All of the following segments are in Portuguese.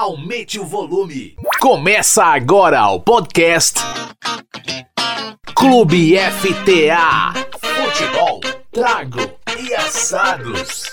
aumente o volume. Começa agora o podcast Clube FTA. Futebol, trago e assados.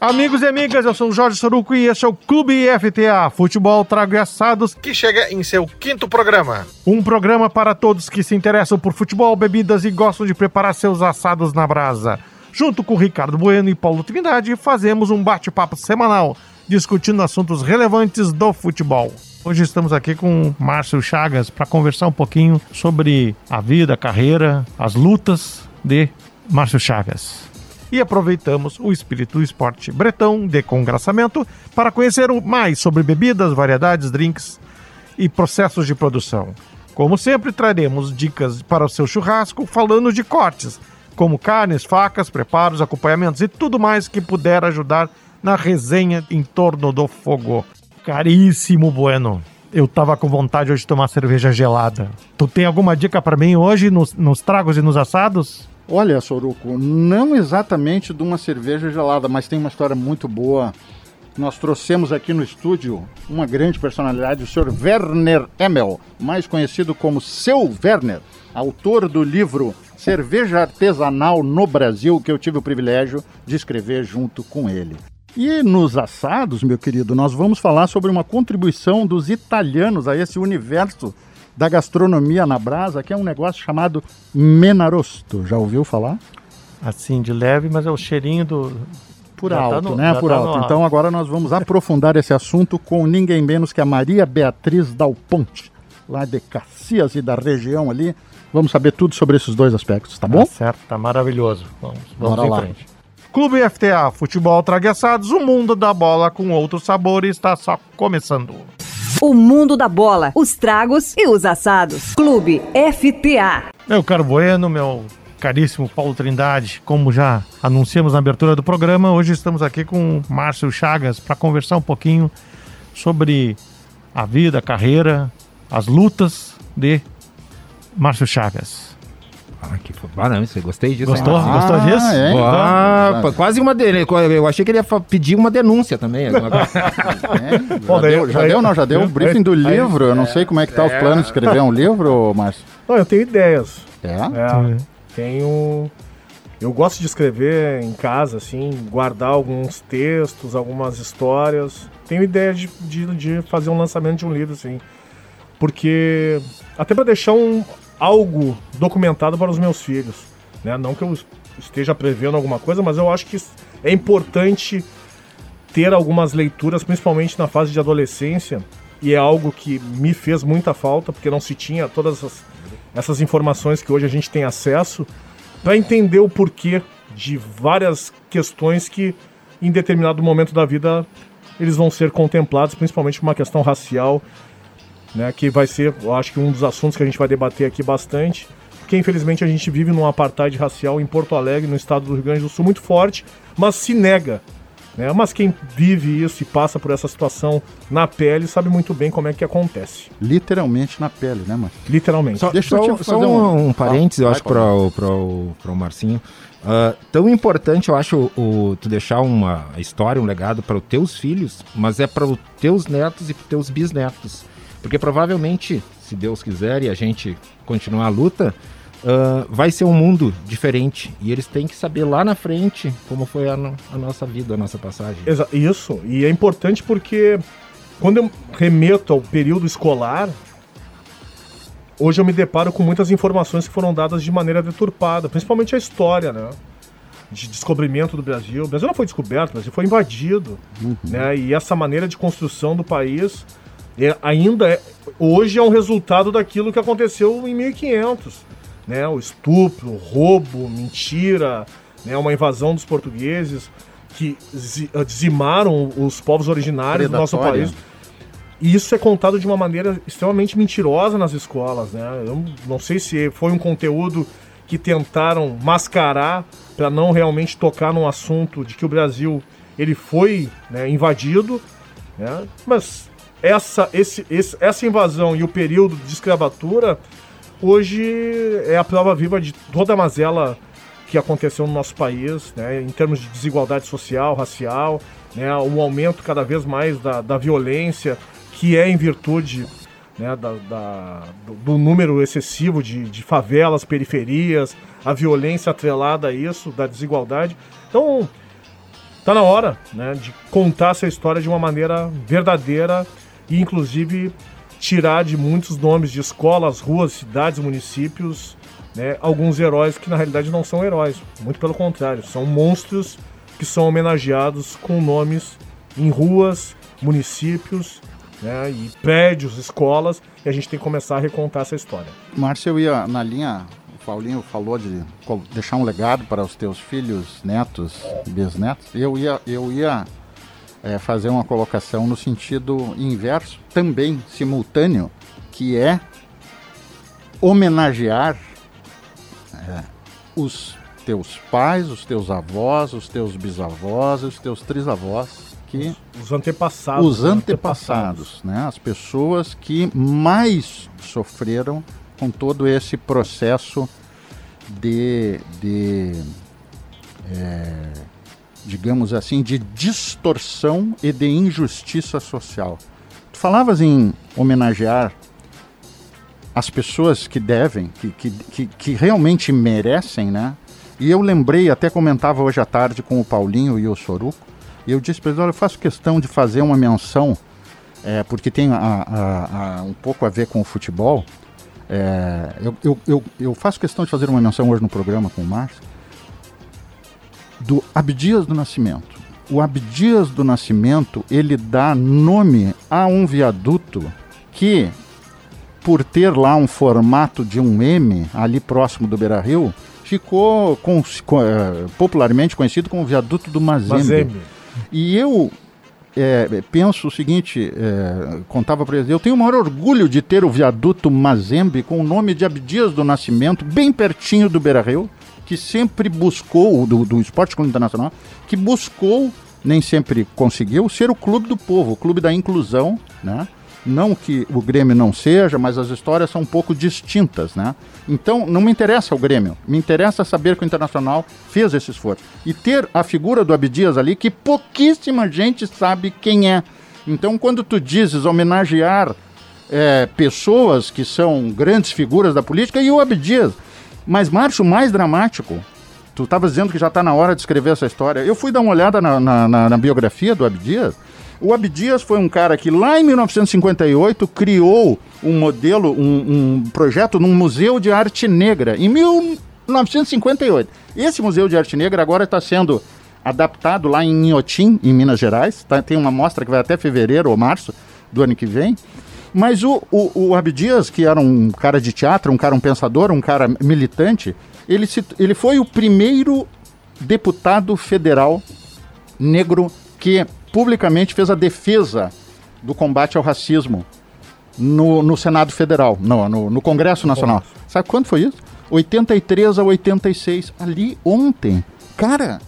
Amigos e amigas, eu sou o Jorge Soruco e este é o Clube FTA, Futebol Trago e Assados, que chega em seu quinto programa. Um programa para todos que se interessam por futebol, bebidas e gostam de preparar seus assados na brasa. Junto com Ricardo Bueno e Paulo Trindade, fazemos um bate-papo semanal, discutindo assuntos relevantes do futebol. Hoje estamos aqui com Márcio Chagas para conversar um pouquinho sobre a vida, a carreira, as lutas de Márcio Chagas e aproveitamos o espírito do esporte bretão de congraçamento para conhecer mais sobre bebidas, variedades, drinks e processos de produção. Como sempre, traremos dicas para o seu churrasco falando de cortes, como carnes, facas, preparos, acompanhamentos e tudo mais que puder ajudar na resenha em torno do fogo. Caríssimo Bueno, eu tava com vontade hoje de tomar cerveja gelada. Tu tem alguma dica para mim hoje nos, nos tragos e nos assados? Olha, Soruco, não exatamente de uma cerveja gelada, mas tem uma história muito boa. Nós trouxemos aqui no estúdio uma grande personalidade, o Sr. Werner Emmel, mais conhecido como Seu Werner, autor do livro Cerveja Artesanal no Brasil, que eu tive o privilégio de escrever junto com ele. E nos assados, meu querido, nós vamos falar sobre uma contribuição dos italianos a esse universo da gastronomia na brasa, que é um negócio chamado menarosto. Já ouviu falar? Assim, de leve, mas é o cheirinho do. Por Já tá alto, no- né? Por tá alto. no Então agora nós vamos aprofundar esse assunto com ninguém menos que a Maria Beatriz Dal Ponte, lá de Caxias e da região ali. Vamos saber tudo sobre esses dois aspectos, tá bom? Tá certo, tá maravilhoso. Vamos, vamos Bora em lá. frente. Clube FTA, futebol tragueçados, o mundo da bola com outro sabor está só começando. O mundo da bola, os tragos e os assados. Clube FTA. Meu caro Bueno, meu caríssimo Paulo Trindade, como já anunciamos na abertura do programa, hoje estamos aqui com Márcio Chagas para conversar um pouquinho sobre a vida, a carreira, as lutas de Márcio Chagas. Ah, que fo- ah, não, isso, gostei disso. Gostou? hein? Gostou Ah, disso? é? Ah, Então, pô, quase uma denúncia. Eu achei que ele ia pedir uma denúncia também. alguma. É, já, daí- deu, já daí- deu, não? Já deu o briefing do aí- livro. Eu não sei como é que tá os planos de escrever um livro, Márcio. Não, eu tenho ideias. É? É, tenho. Eu gosto de escrever em casa, assim, guardar alguns textos, algumas histórias. Tenho ideia de, de, de fazer um lançamento de um livro, assim. Porque. Até para deixar um, algo documentado para os meus filhos. Né? Não que eu esteja prevendo alguma coisa, mas eu acho que é importante ter algumas leituras, principalmente na fase de adolescência, e é algo que me fez muita falta, porque não se tinha todas essas, essas informações que hoje a gente tem acesso, para entender o porquê de várias questões que, em determinado momento da vida, eles vão ser contemplados, principalmente uma questão racial, né, que vai ser, eu acho que um dos assuntos que a gente vai debater aqui bastante, porque infelizmente a gente vive num apartheid racial em Porto Alegre, no estado do Rio Grande do Sul, muito forte, mas se nega né? Mas quem vive isso e passa por essa situação na pele sabe muito bem como é que acontece. Literalmente na pele, né, Márcio? Literalmente. Só, Deixa eu só- te só fazer um, um- um parênteses, eu acho, para o pro, pro Marcinho. Ah, tão importante, eu acho, o, tu deixar uma história, um legado para os teus filhos, mas é para os teus netos e para os teus bisnetos. Porque provavelmente, se Deus quiser e a gente continuar a luta, ah, vai ser um mundo diferente. E eles têm que saber lá na frente como foi a, no- a nossa vida, a nossa passagem. Exa- Isso, e é importante porque quando eu remeto ao período escolar, hoje eu me deparo com muitas informações que foram dadas de maneira deturpada, principalmente a história, né? De descobrimento do Brasil. O Brasil não foi descoberto, o Brasil foi invadido. Né? E essa maneira de construção do país é- ainda é, hoje é um resultado daquilo que aconteceu em 1500. Né? O estupro, o roubo, mentira, né? uma invasão dos portugueses que zi- dizimaram os povos originários do nosso Predatória. país. E isso é contado de uma maneira extremamente mentirosa nas escolas, né? Eu não sei se foi um conteúdo que tentaram mascarar para não realmente tocar num assunto de que o Brasil ele foi né, invadido, né? Mas essa, esse, esse- essa invasão e o período de escravatura hoje é a prova viva de toda a mazela que aconteceu no nosso país, né, em termos de desigualdade social, racial, né, um aumento cada vez mais da, da violência, que é em virtude né, da, da do, do, número excessivo de, de favelas, periferias, a violência atrelada a isso, da desigualdade. Então, tá na hora né, de contar essa história de uma maneira verdadeira e, inclusive, tirar de muitos nomes de escolas, ruas, cidades, municípios, né, alguns heróis que na realidade não são heróis, muito pelo contrário, são monstros que são homenageados com nomes em ruas, municípios né, e prédios, escolas, e a gente tem que começar a recontar essa história. Márcio, eu ia na linha, o Paulinho falou de deixar um legado para os teus filhos, netos, bisnetos, eu ia, eu ia é, fazer uma colocação no sentido inverso, também simultâneo, que é homenagear é, os teus pais, os teus avós, os teus bisavós, os teus trisavós, que os antepassados, os antepassados, né, as pessoas que mais sofreram com todo esse processo de, de é, digamos assim, de distorção e de injustiça social. Tu falavas em homenagear as pessoas que devem, que, que, que, que, realmente merecem, né? E eu lembrei, até comentava hoje à tarde com o Paulinho e o Soruco, e eu disse para eles, olha, eu faço questão de fazer uma menção, é, porque tem a, a, a, um pouco a ver com o futebol, é, eu, eu, eu, eu, faço questão de fazer uma menção hoje no programa com o Márcio, do Abdias do Nascimento. O Abdias do Nascimento, ele dá nome a um viaduto que, por ter lá um formato de um M ali próximo do Beira-Rio, ficou com, com, é, popularmente conhecido como o viaduto do Mazembe. Mazembe. E eu é, penso o seguinte, é, contava para eles, eu tenho o maior orgulho de ter o viaduto Mazembe com o nome de Abdias do Nascimento, bem pertinho do Beira-Rio, que sempre buscou, do, do Esporte Clube Internacional, que buscou, nem sempre conseguiu, ser o clube do povo, o clube da inclusão, né? Não que o Grêmio não seja, mas as histórias são um pouco distintas, né? Então, não me interessa o Grêmio, me interessa saber que o Internacional fez esse esforço. E ter a figura do Abdias ali, que pouquíssima gente sabe quem é. Então, quando tu dizes homenagear é, pessoas que são grandes figuras da política, e o Abdias, mas, Márcio, mais dramático, tu estava dizendo que já está na hora de escrever essa história. Eu fui dar uma olhada na, na, na, na biografia do Abdias. O Abdias foi um cara que lá em 1958 criou um modelo, um, um projeto num museu de arte negra, em 1958. Esse museu de arte negra agora está sendo adaptado lá em Inhotim, em Minas Gerais. Tá, tem uma mostra que vai até fevereiro ou março do ano que vem. Mas o, o, o Abdias, que era um cara de teatro, um cara, um pensador, um cara militante, ele, se, ele foi o primeiro deputado federal negro que publicamente fez a defesa do combate ao racismo no, no Senado Federal, no, no, no Congresso Nacional. Sabe quando foi isso? 83 a 86, ali ontem. Cara,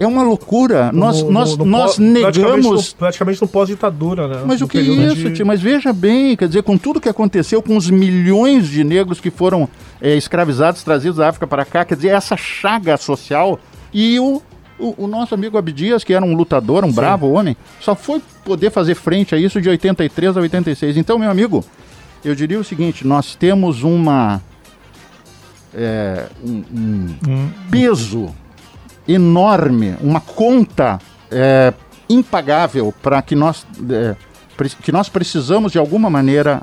é uma loucura. No, nós, no, nós, no, nós negamos. Praticamente no, pós-ditadura, né? Mas o que é isso, de... Mas veja bem, quer dizer, com tudo que aconteceu, com os milhões de negros que foram é, escravizados, trazidos da África para cá, quer dizer, essa chaga social. E o, o, o nosso amigo Abdias, que era um lutador, um Sim. bravo homem, só foi poder fazer frente a isso de 83 a 86. Então, meu amigo, eu diria o seguinte: nós temos uma. É, um, um hum. peso enorme, uma conta é, impagável para que nós, é, que nós precisamos de alguma maneira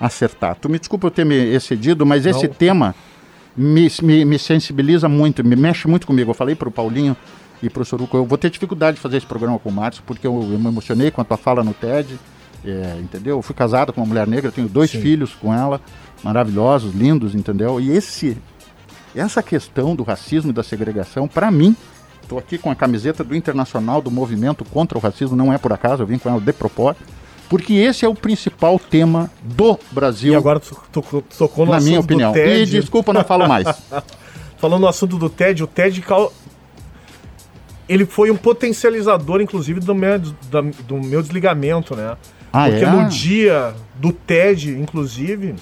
acertar. Tu me desculpa eu ter me excedido, mas Não. esse tema me, me, me, sensibiliza muito, me mexe muito comigo. Eu falei para o Paulinho e para o Soruco, eu vou ter dificuldade de fazer esse programa com o Márcio, porque eu, eu me emocionei com a tua fala no TED, é, entendeu? Eu fui casado com uma mulher negra, tenho dois Sim. filhos com ela, maravilhosos, lindos, entendeu? E esse essa questão do racismo e da segregação, para mim, estou aqui com a camiseta do Internacional do Movimento contra o Racismo, não é por acaso, eu vim com ela de propósito, porque esse é o principal tema do Brasil. E agora tu, tu, tu tocou no Na minha opinião. Do TED. E desculpa, não falo mais. Falando no assunto do TED, o TED ele foi um potencializador, inclusive, do meu, do, do meu desligamento, né? Ah, Porque é? no dia do TED, inclusive,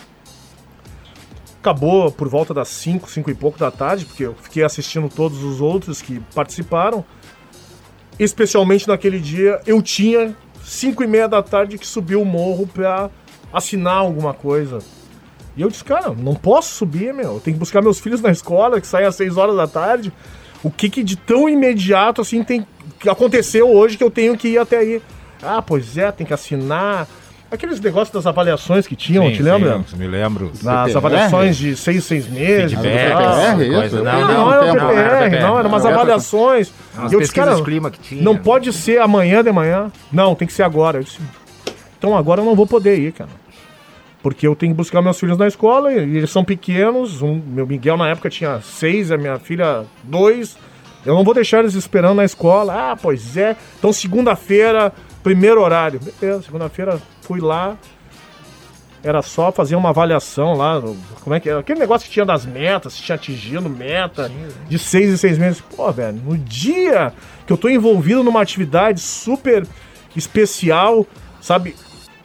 Acabou por volta das 5, 5 e pouco da tarde, porque eu fiquei assistindo todos os outros que participaram. especialmente naquele dia, eu tinha 5 e meia da tarde que subir o morro pra assinar alguma coisa. E eu disse, cara, não posso subir, meu. Eu tenho que buscar meus filhos na escola, que saem às 6 horas da tarde. O que, que de tão imediato assim tem que aconteceu hoje que eu tenho que ir até aí? Ah, pois é, tem que assinar. Aqueles negócios das avaliações que tinham, Sim, te lembra? sim, me lembro. Nas avaliações de seis, seis meses. Feedback. PPR, essa isso? Não, Não, não, não, era não, o não, PPR, era não, eram umas avaliações. Umas E eu disse, cara, clima que tinha. não pode ser amanhã de manhã. Não, tem que ser agora. Eu disse, então agora eu não vou poder ir, cara. Porque eu tenho que buscar meus filhos na escola e eles são pequenos. Um, meu Miguel na época tinha seis, a minha filha dois. Eu não vou deixar eles esperando na escola. Ah, pois é. Então segunda-feira, primeiro horário. Beleza, segunda-feira fui lá. Era só fazer uma avaliação lá. Como é que era? Aquele negócio que tinha das metas, se tinha atingido meta de seis em seis meses. Pô, velho, no dia que eu tô envolvido numa atividade super especial, sabe?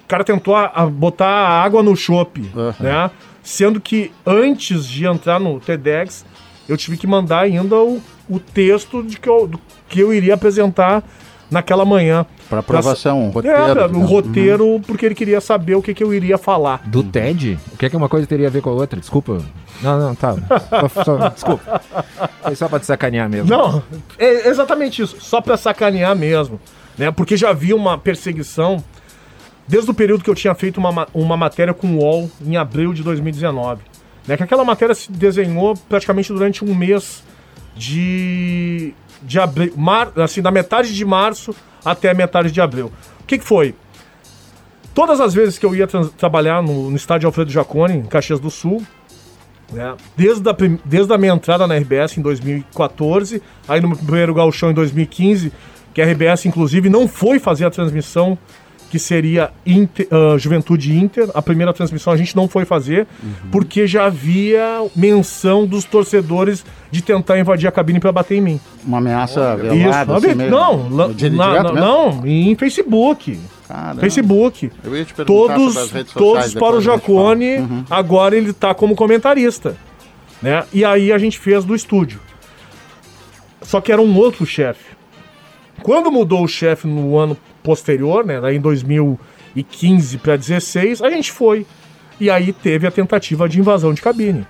O cara tentou a, a botar água no chope, Aham. né? Sendo que antes de entrar no TEDx, eu tive que mandar ainda o, o texto de que eu, do que eu iria apresentar naquela manhã. Para aprovação, um roteiro. É, pra- o digamos. roteiro, porque ele queria saber o que, que eu iria falar. Do TED? O que é que uma coisa teria a ver com a outra? Desculpa. Não, não, tá. Só- só- desculpa. Foi só pra te sacanear mesmo. Não, é exatamente isso. Só pra sacanear mesmo. Né? Porque já havia uma perseguição desde o período que eu tinha feito uma, ma- uma matéria com o UOL em abril de 2019. Né? Que aquela matéria se desenhou praticamente durante um mês de, de abril, mar, assim, da metade de março até a metade de abril. O que, que foi? Todas as vezes que eu ia trans- trabalhar no, no estádio Alfredo Jaconi, em Caxias do Sul, né? Desde, a, desde a minha entrada na RBS em 2014, aí no meu primeiro gauchão em 2015, que a RBS inclusive não foi fazer a transmissão que seria Inter- ah, Juventude Inter. A primeira transmissão a gente não foi fazer, porque já havia menção dos torcedores de tentar invadir a cabine para bater em mim. Uma ameaça Isso, velada. assim, não, la- na- na- não, em Facebook. Caramba. Facebook. Eu ia te perguntar Todos, sobre as redes sociais, todos para o fala. Jacone, Uhum. agora ele tá como comentarista. Né? E aí a gente fez do estúdio. Só que era um outro chefe. Quando mudou o chefe no ano posterior, né, em 2015 para 16, a gente foi. E aí teve a tentativa de invasão de cabine.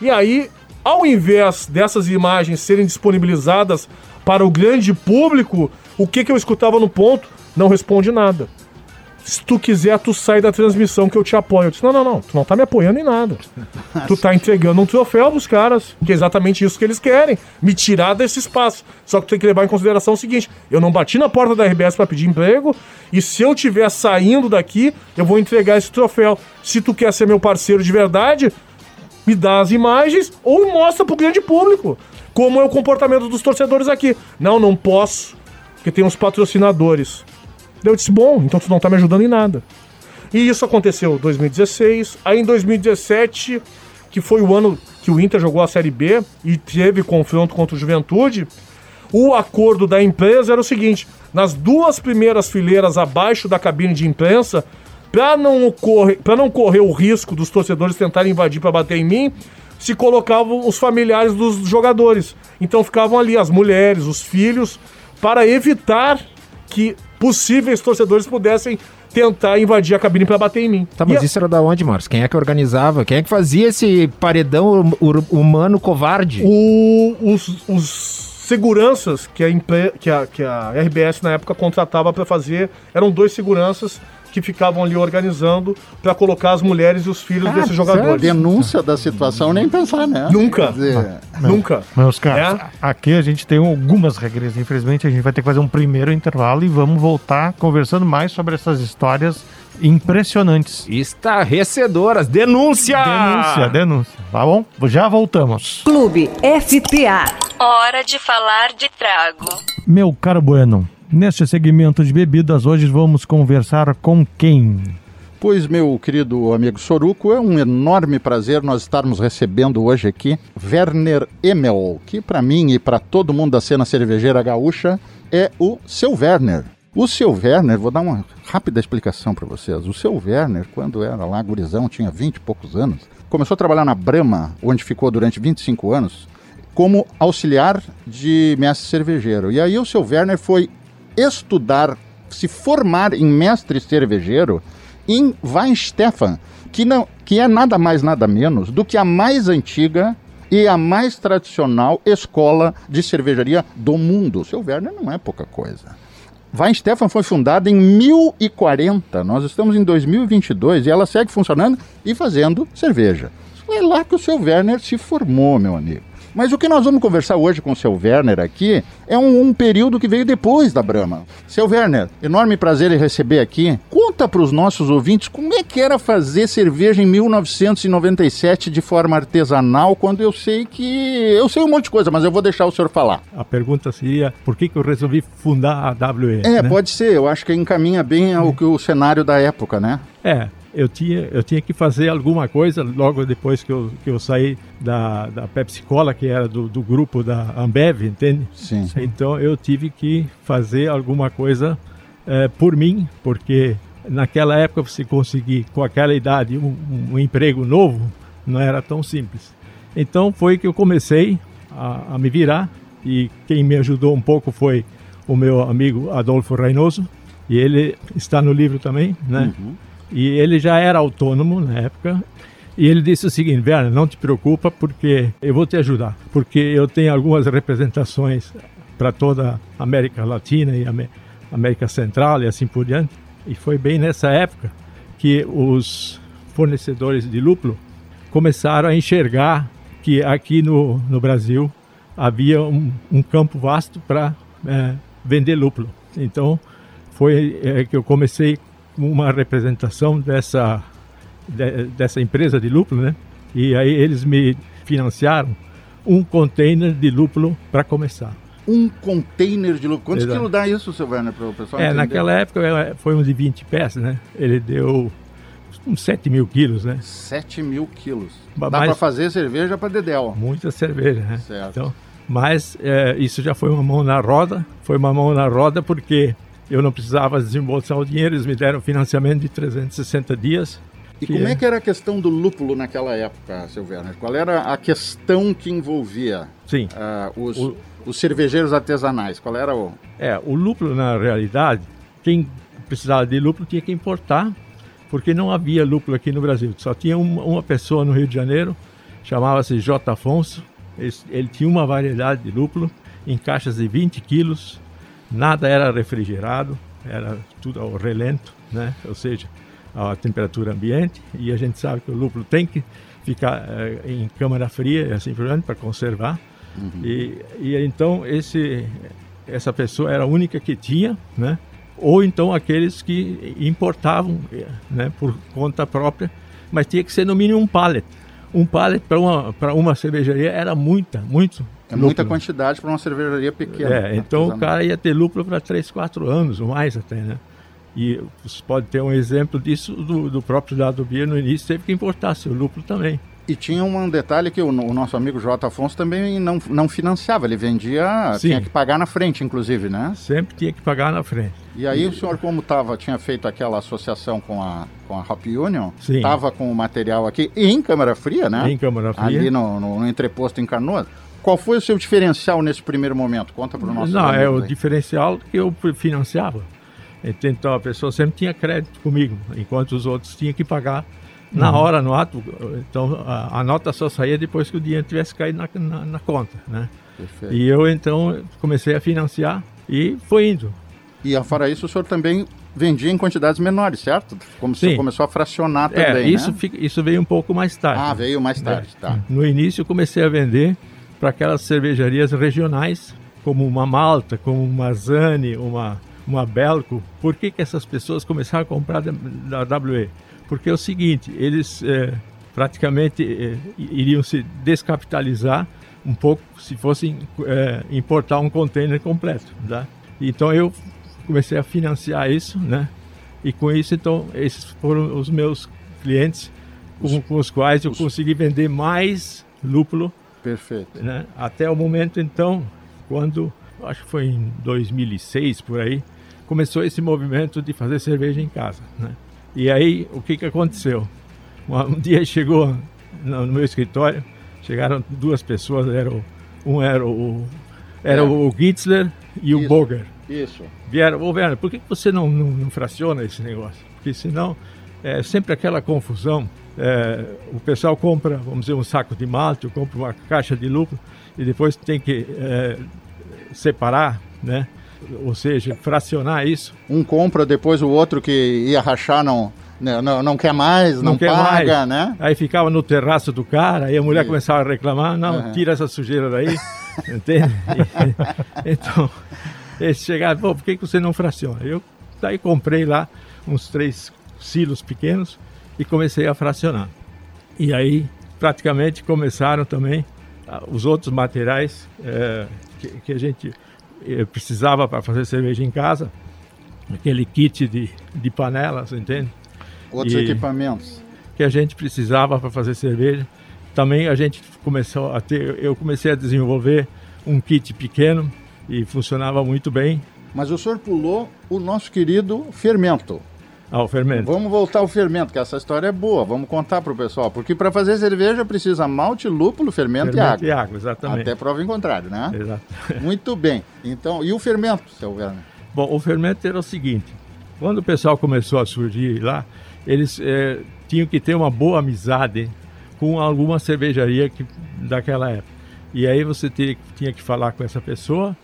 E aí, ao invés dessas imagens serem disponibilizadas para o grande público, o que, que eu escutava no ponto? Não responde nada. Se tu quiser, tu sai da transmissão que eu te apoio. Eu disse, não, não, não, tu não tá me apoiando em nada. tu tá entregando um troféu pros caras, que é exatamente isso que eles querem, me tirar desse espaço. Só que tu tem que levar em consideração o seguinte, eu não bati na porta da RBS para pedir emprego, e se eu tiver saindo daqui, eu vou entregar esse troféu. Se tu quer ser meu parceiro de verdade, me dá as imagens ou mostra pro grande público como é o comportamento dos torcedores aqui. Não, não posso, porque tem uns patrocinadores. Daí Eu disse, bom, então tu não tá me ajudando em nada. E isso aconteceu em 2016. Aí em 2017, que foi o ano que o Inter jogou a Série B e teve confronto contra o Juventude, o acordo da empresa era o seguinte: nas duas primeiras fileiras abaixo da cabine de imprensa, para não, ocorrer, não correr o risco dos torcedores tentarem invadir para bater em mim, se colocavam os familiares dos jogadores. Então ficavam ali as mulheres, os filhos, para evitar que possíveis torcedores pudessem tentar invadir a cabine para bater em mim. Tá, E mas a- isso era da onde, Marcos? Quem é que organizava? Quem é que fazia esse paredão hum- humano covarde? O- os, os seguranças que a, que, a, que a RBS na época contratava para fazer eram dois seguranças que ficavam ali organizando para colocar as mulheres e os filhos Ah, desses jogadores. Denúncia da situação, nem pensar, né? Nunca. Dizer, Nunca. Meus caros, É? aqui a gente tem algumas regras. Infelizmente, a gente vai ter que fazer um primeiro intervalo e vamos voltar conversando mais sobre essas histórias impressionantes. Estarrecedoras. Denúncia! Denúncia, denúncia. Tá bom? Já voltamos. Clube FTA. Hora de falar de trago. Meu caro Bueno, neste segmento de bebidas, hoje vamos conversar com quem? Pois, meu querido amigo Soruco, é um enorme prazer nós estarmos recebendo hoje aqui Werner Emel, que para mim e para todo mundo da cena cervejeira gaúcha é o seu Werner. O seu Werner, vou dar uma rápida explicação para vocês. O seu Werner, quando era lá gurizão, tinha 20 e poucos anos, começou a trabalhar na Brahma, onde ficou durante 25 anos. como auxiliar de mestre cervejeiro. E aí o seu Werner foi estudar, se formar em mestre cervejeiro em Weinstefan, que, não, que é nada mais nada menos do que a mais antiga e a mais tradicional escola de cervejaria do mundo. Seu Werner não é pouca coisa. Weinstefan foi fundada em 1040, nós estamos em 2022 e ela segue funcionando e fazendo cerveja. Foi lá que o seu Werner se formou, meu amigo. Mas o que nós vamos conversar hoje com o seu Werner aqui é um, um período que veio depois da Brahma. Seu Werner, enorme prazer em receber aqui. Conta para os nossos ouvintes como é que era fazer cerveja em 1997 de forma artesanal, quando eu sei que. Eu sei um monte de coisa, mas eu vou deixar o senhor falar. A pergunta seria por que, que eu resolvi fundar a WE? É, né? pode ser. Eu acho que encaminha bem ao que o cenário da época, né? É, eu tinha, eu tinha que fazer alguma coisa logo depois que eu, que eu saí da, da Pepsi Cola, que era do, do grupo da Ambev, entende? Sim. Então eu tive que fazer alguma coisa eh, por mim, porque naquela época você conseguir, com aquela idade, um, um emprego novo não era tão simples. Então foi que eu comecei a, a me virar e quem me ajudou um pouco foi o meu amigo Adolfo Reynoso, e ele está no livro também, né? Uhum. E ele já era autônomo na época. E ele disse o seguinte: Werner, não te preocupa, porque eu vou te ajudar. Porque eu tenho algumas representações para toda a América Latina e Amé- América Central e assim por diante. E foi bem nessa época que os fornecedores de lúpulo começaram a enxergar que aqui no, no Brasil havia um, um campo vasto para eh, vender lúpulo. Então foi eh, que eu comecei com uma representação dessa de- dessa empresa de lúpulo, né? E aí eles me financiaram um container de lúpulo para começar. Um container de lúpulo. Quantos Exato. quilos dá isso, seu Werner, para o pessoal É, entender? naquela época foi um de 20 pés, né? Ele deu uns 7 mil quilos, né? 7 mil quilos. Dá para fazer cerveja para Dedel. Muita cerveja, né? Certo. Então, mas eh, isso já foi uma mão na roda. Foi uma mão na roda porque eu não precisava desembolsar o dinheiro. Eles me deram financiamento de 360 dias. E como é que era a questão do lúpulo naquela época, seu Werner? Qual era a questão que envolvia Sim. ah, os, O- os cervejeiros artesanais? Qual era o... É, o lúpulo, na realidade, quem precisava de lúpulo tinha que importar, porque não havia lúpulo aqui no Brasil. Só tinha uma, uma pessoa no Rio de Janeiro, chamava-se J. Afonso. Ele, ele tinha uma variedade de lúpulo em caixas de 20 quilos, nada era refrigerado, era tudo ao relento, né? ou seja, a temperatura ambiente. E a gente sabe que o lúpulo tem que ficar eh, em câmara fria assim por diante para conservar. E, e então esse essa pessoa era a única que tinha, né? Ou então aqueles que importavam, né, por conta própria, mas tinha que ser no mínimo um pallet. Um pallet para uma para uma cervejaria era muita, muito. É muita quantidade para uma cervejaria pequena. É, então o cara ia ter lúpulo para 3, 4 anos, ou mais até, né? E você pode ter um exemplo disso do, do próprio Dado Bia no início, teve que importar seu lúpulo também. E tinha um detalhe que o, o nosso amigo J. Afonso também não, não financiava, ele vendia, Sim. tinha que pagar na frente, inclusive, né? Sempre tinha que pagar na frente. E aí o senhor, como tava, tinha feito aquela associação com a, com a Hop Union, estava com o material aqui em câmara fria, né? Em câmara fria. Ali no, no, no entreposto em Canoas. Qual foi o seu diferencial nesse primeiro momento? Conta para o nosso Não, é o diferencial que eu financiava. Então a pessoa sempre tinha crédito comigo, enquanto os outros tinham que pagar na Uhum. hora, no ato. Então a, a nota só saía depois que o dinheiro tivesse caído na, na, na conta, né? Perfeito. E eu então comecei a financiar e foi indo. E fora isso, o senhor também vendia em quantidades menores, certo? Como começou a fracionar É, também, isso, né? fica- isso veio um pouco mais tarde. Ah, veio mais tarde, tá. No início eu comecei a vender para aquelas cervejarias regionais, como uma Malta, como uma Zani, uma, uma Belco. Por que, que essas pessoas começaram a comprar da, da WE? Porque é o seguinte, eles eh, praticamente eh, iriam se descapitalizar um pouco se fossem eh, importar um container completo. Tá? Então eu comecei a financiar isso, né? E com isso, então, esses foram os meus clientes com, com os quais eu consegui vender mais lúpulo, Perfeito. né? Até o momento, então, quando, acho que foi em 2006, por aí, começou esse movimento de fazer cerveja em casa, né? E aí, o que que aconteceu? Um, dia chegou no, meu escritório, chegaram duas pessoas, era o, Um era o, era É. o Gitzler e o Isso. Boger. Isso. Vieram, ô Werner, por que que você não, não, não fraciona esse negócio? Porque senão é sempre aquela confusão. É, o pessoal compra, vamos dizer, um saco de malte, compra uma caixa de lúpulo e depois tem que é, separar, né? Ou seja, fracionar isso. Um compra, depois o outro que ia rachar não, não, não quer mais, não, quer paga, mais. né? Aí ficava no terraço do cara, aí a mulher Isso. começava a reclamar, não, Aham. tira essa sujeira daí, entende? E- então, eles chegaram, pô, por que, que você não fraciona? Eu daí comprei lá uns três silos pequenos e comecei a fracionar. E aí, praticamente, começaram também ah, os outros materiais eh, que, que a gente eh, precisava para fazer cerveja em casa, aquele kit de, de panelas, entende? Outros E- equipamentos. que a gente precisava para fazer cerveja. Também a gente começou a ter, eu comecei a desenvolver um kit pequeno e funcionava muito bem Mas o senhor pulou o nosso querido fermento. Ao fermento. Vamos voltar ao fermento, que essa história é boa. Vamos contar para o pessoal. Porque para fazer cerveja precisa malte, lúpulo, fermento, fermento e água. exatamente. Até prova em contrário, né? Exato. Muito bem. Então, e o fermento, seu Werner? Bom, o fermento era o seguinte: quando o pessoal começou a surgir lá, eles eh, tinham que ter uma boa amizade com alguma cervejaria que, daquela época. E aí você tinha que falar com essa pessoa,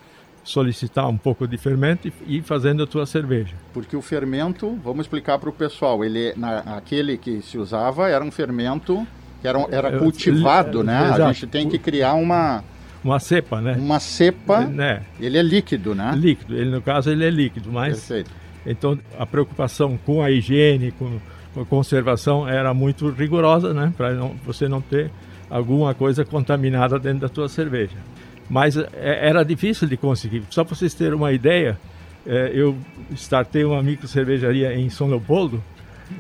solicitar um pouco de fermento e ir fazendo a tua cerveja. Porque o fermento, vamos explicar para o pessoal, ele, na, aquele que se usava era um fermento que era, era É, cultivado, é, né? A exato. gente tem que criar uma, Uma cepa, né? uma cepa, né? ele é líquido, né? Líquido. Ele, no caso, ele é líquido, mas Perfeito. então a preocupação com a higiene, com com a conservação era muito rigorosa, né? Para você não ter alguma coisa contaminada dentro da tua cerveja. Mas é, era difícil de conseguir. Só para vocês terem uma ideia, é, eu startei uma micro cervejaria em São Leopoldo,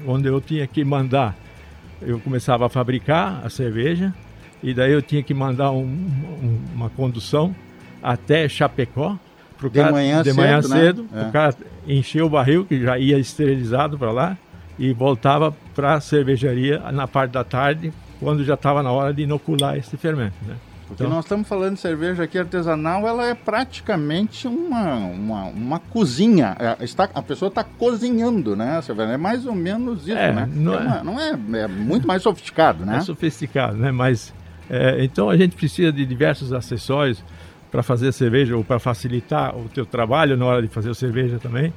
onde eu tinha que mandar. Eu começava a fabricar a cerveja e daí eu tinha que mandar um- um- uma condução até Chapecó pro De manhã de manhã cedo, né? cedo, É. o cara encheu o barril que já ia esterilizado para lá e voltava para a cervejaria na parte da tarde, quando já estava na hora de inocular esse fermento. Né? Porque Então- nós estamos falando de cerveja aqui artesanal, ela é praticamente uma, uma, uma cozinha. É, está, a pessoa está cozinhando, né? É mais ou menos isso, É, né? não é é- uma- não é, é muito mais sofisticado, né? É sofisticado, né? Mas é, então a gente precisa de diversos acessórios para fazer a cerveja ou para facilitar o teu trabalho na hora de fazer a cerveja também.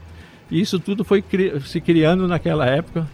E isso tudo foi cri- se criando naquela época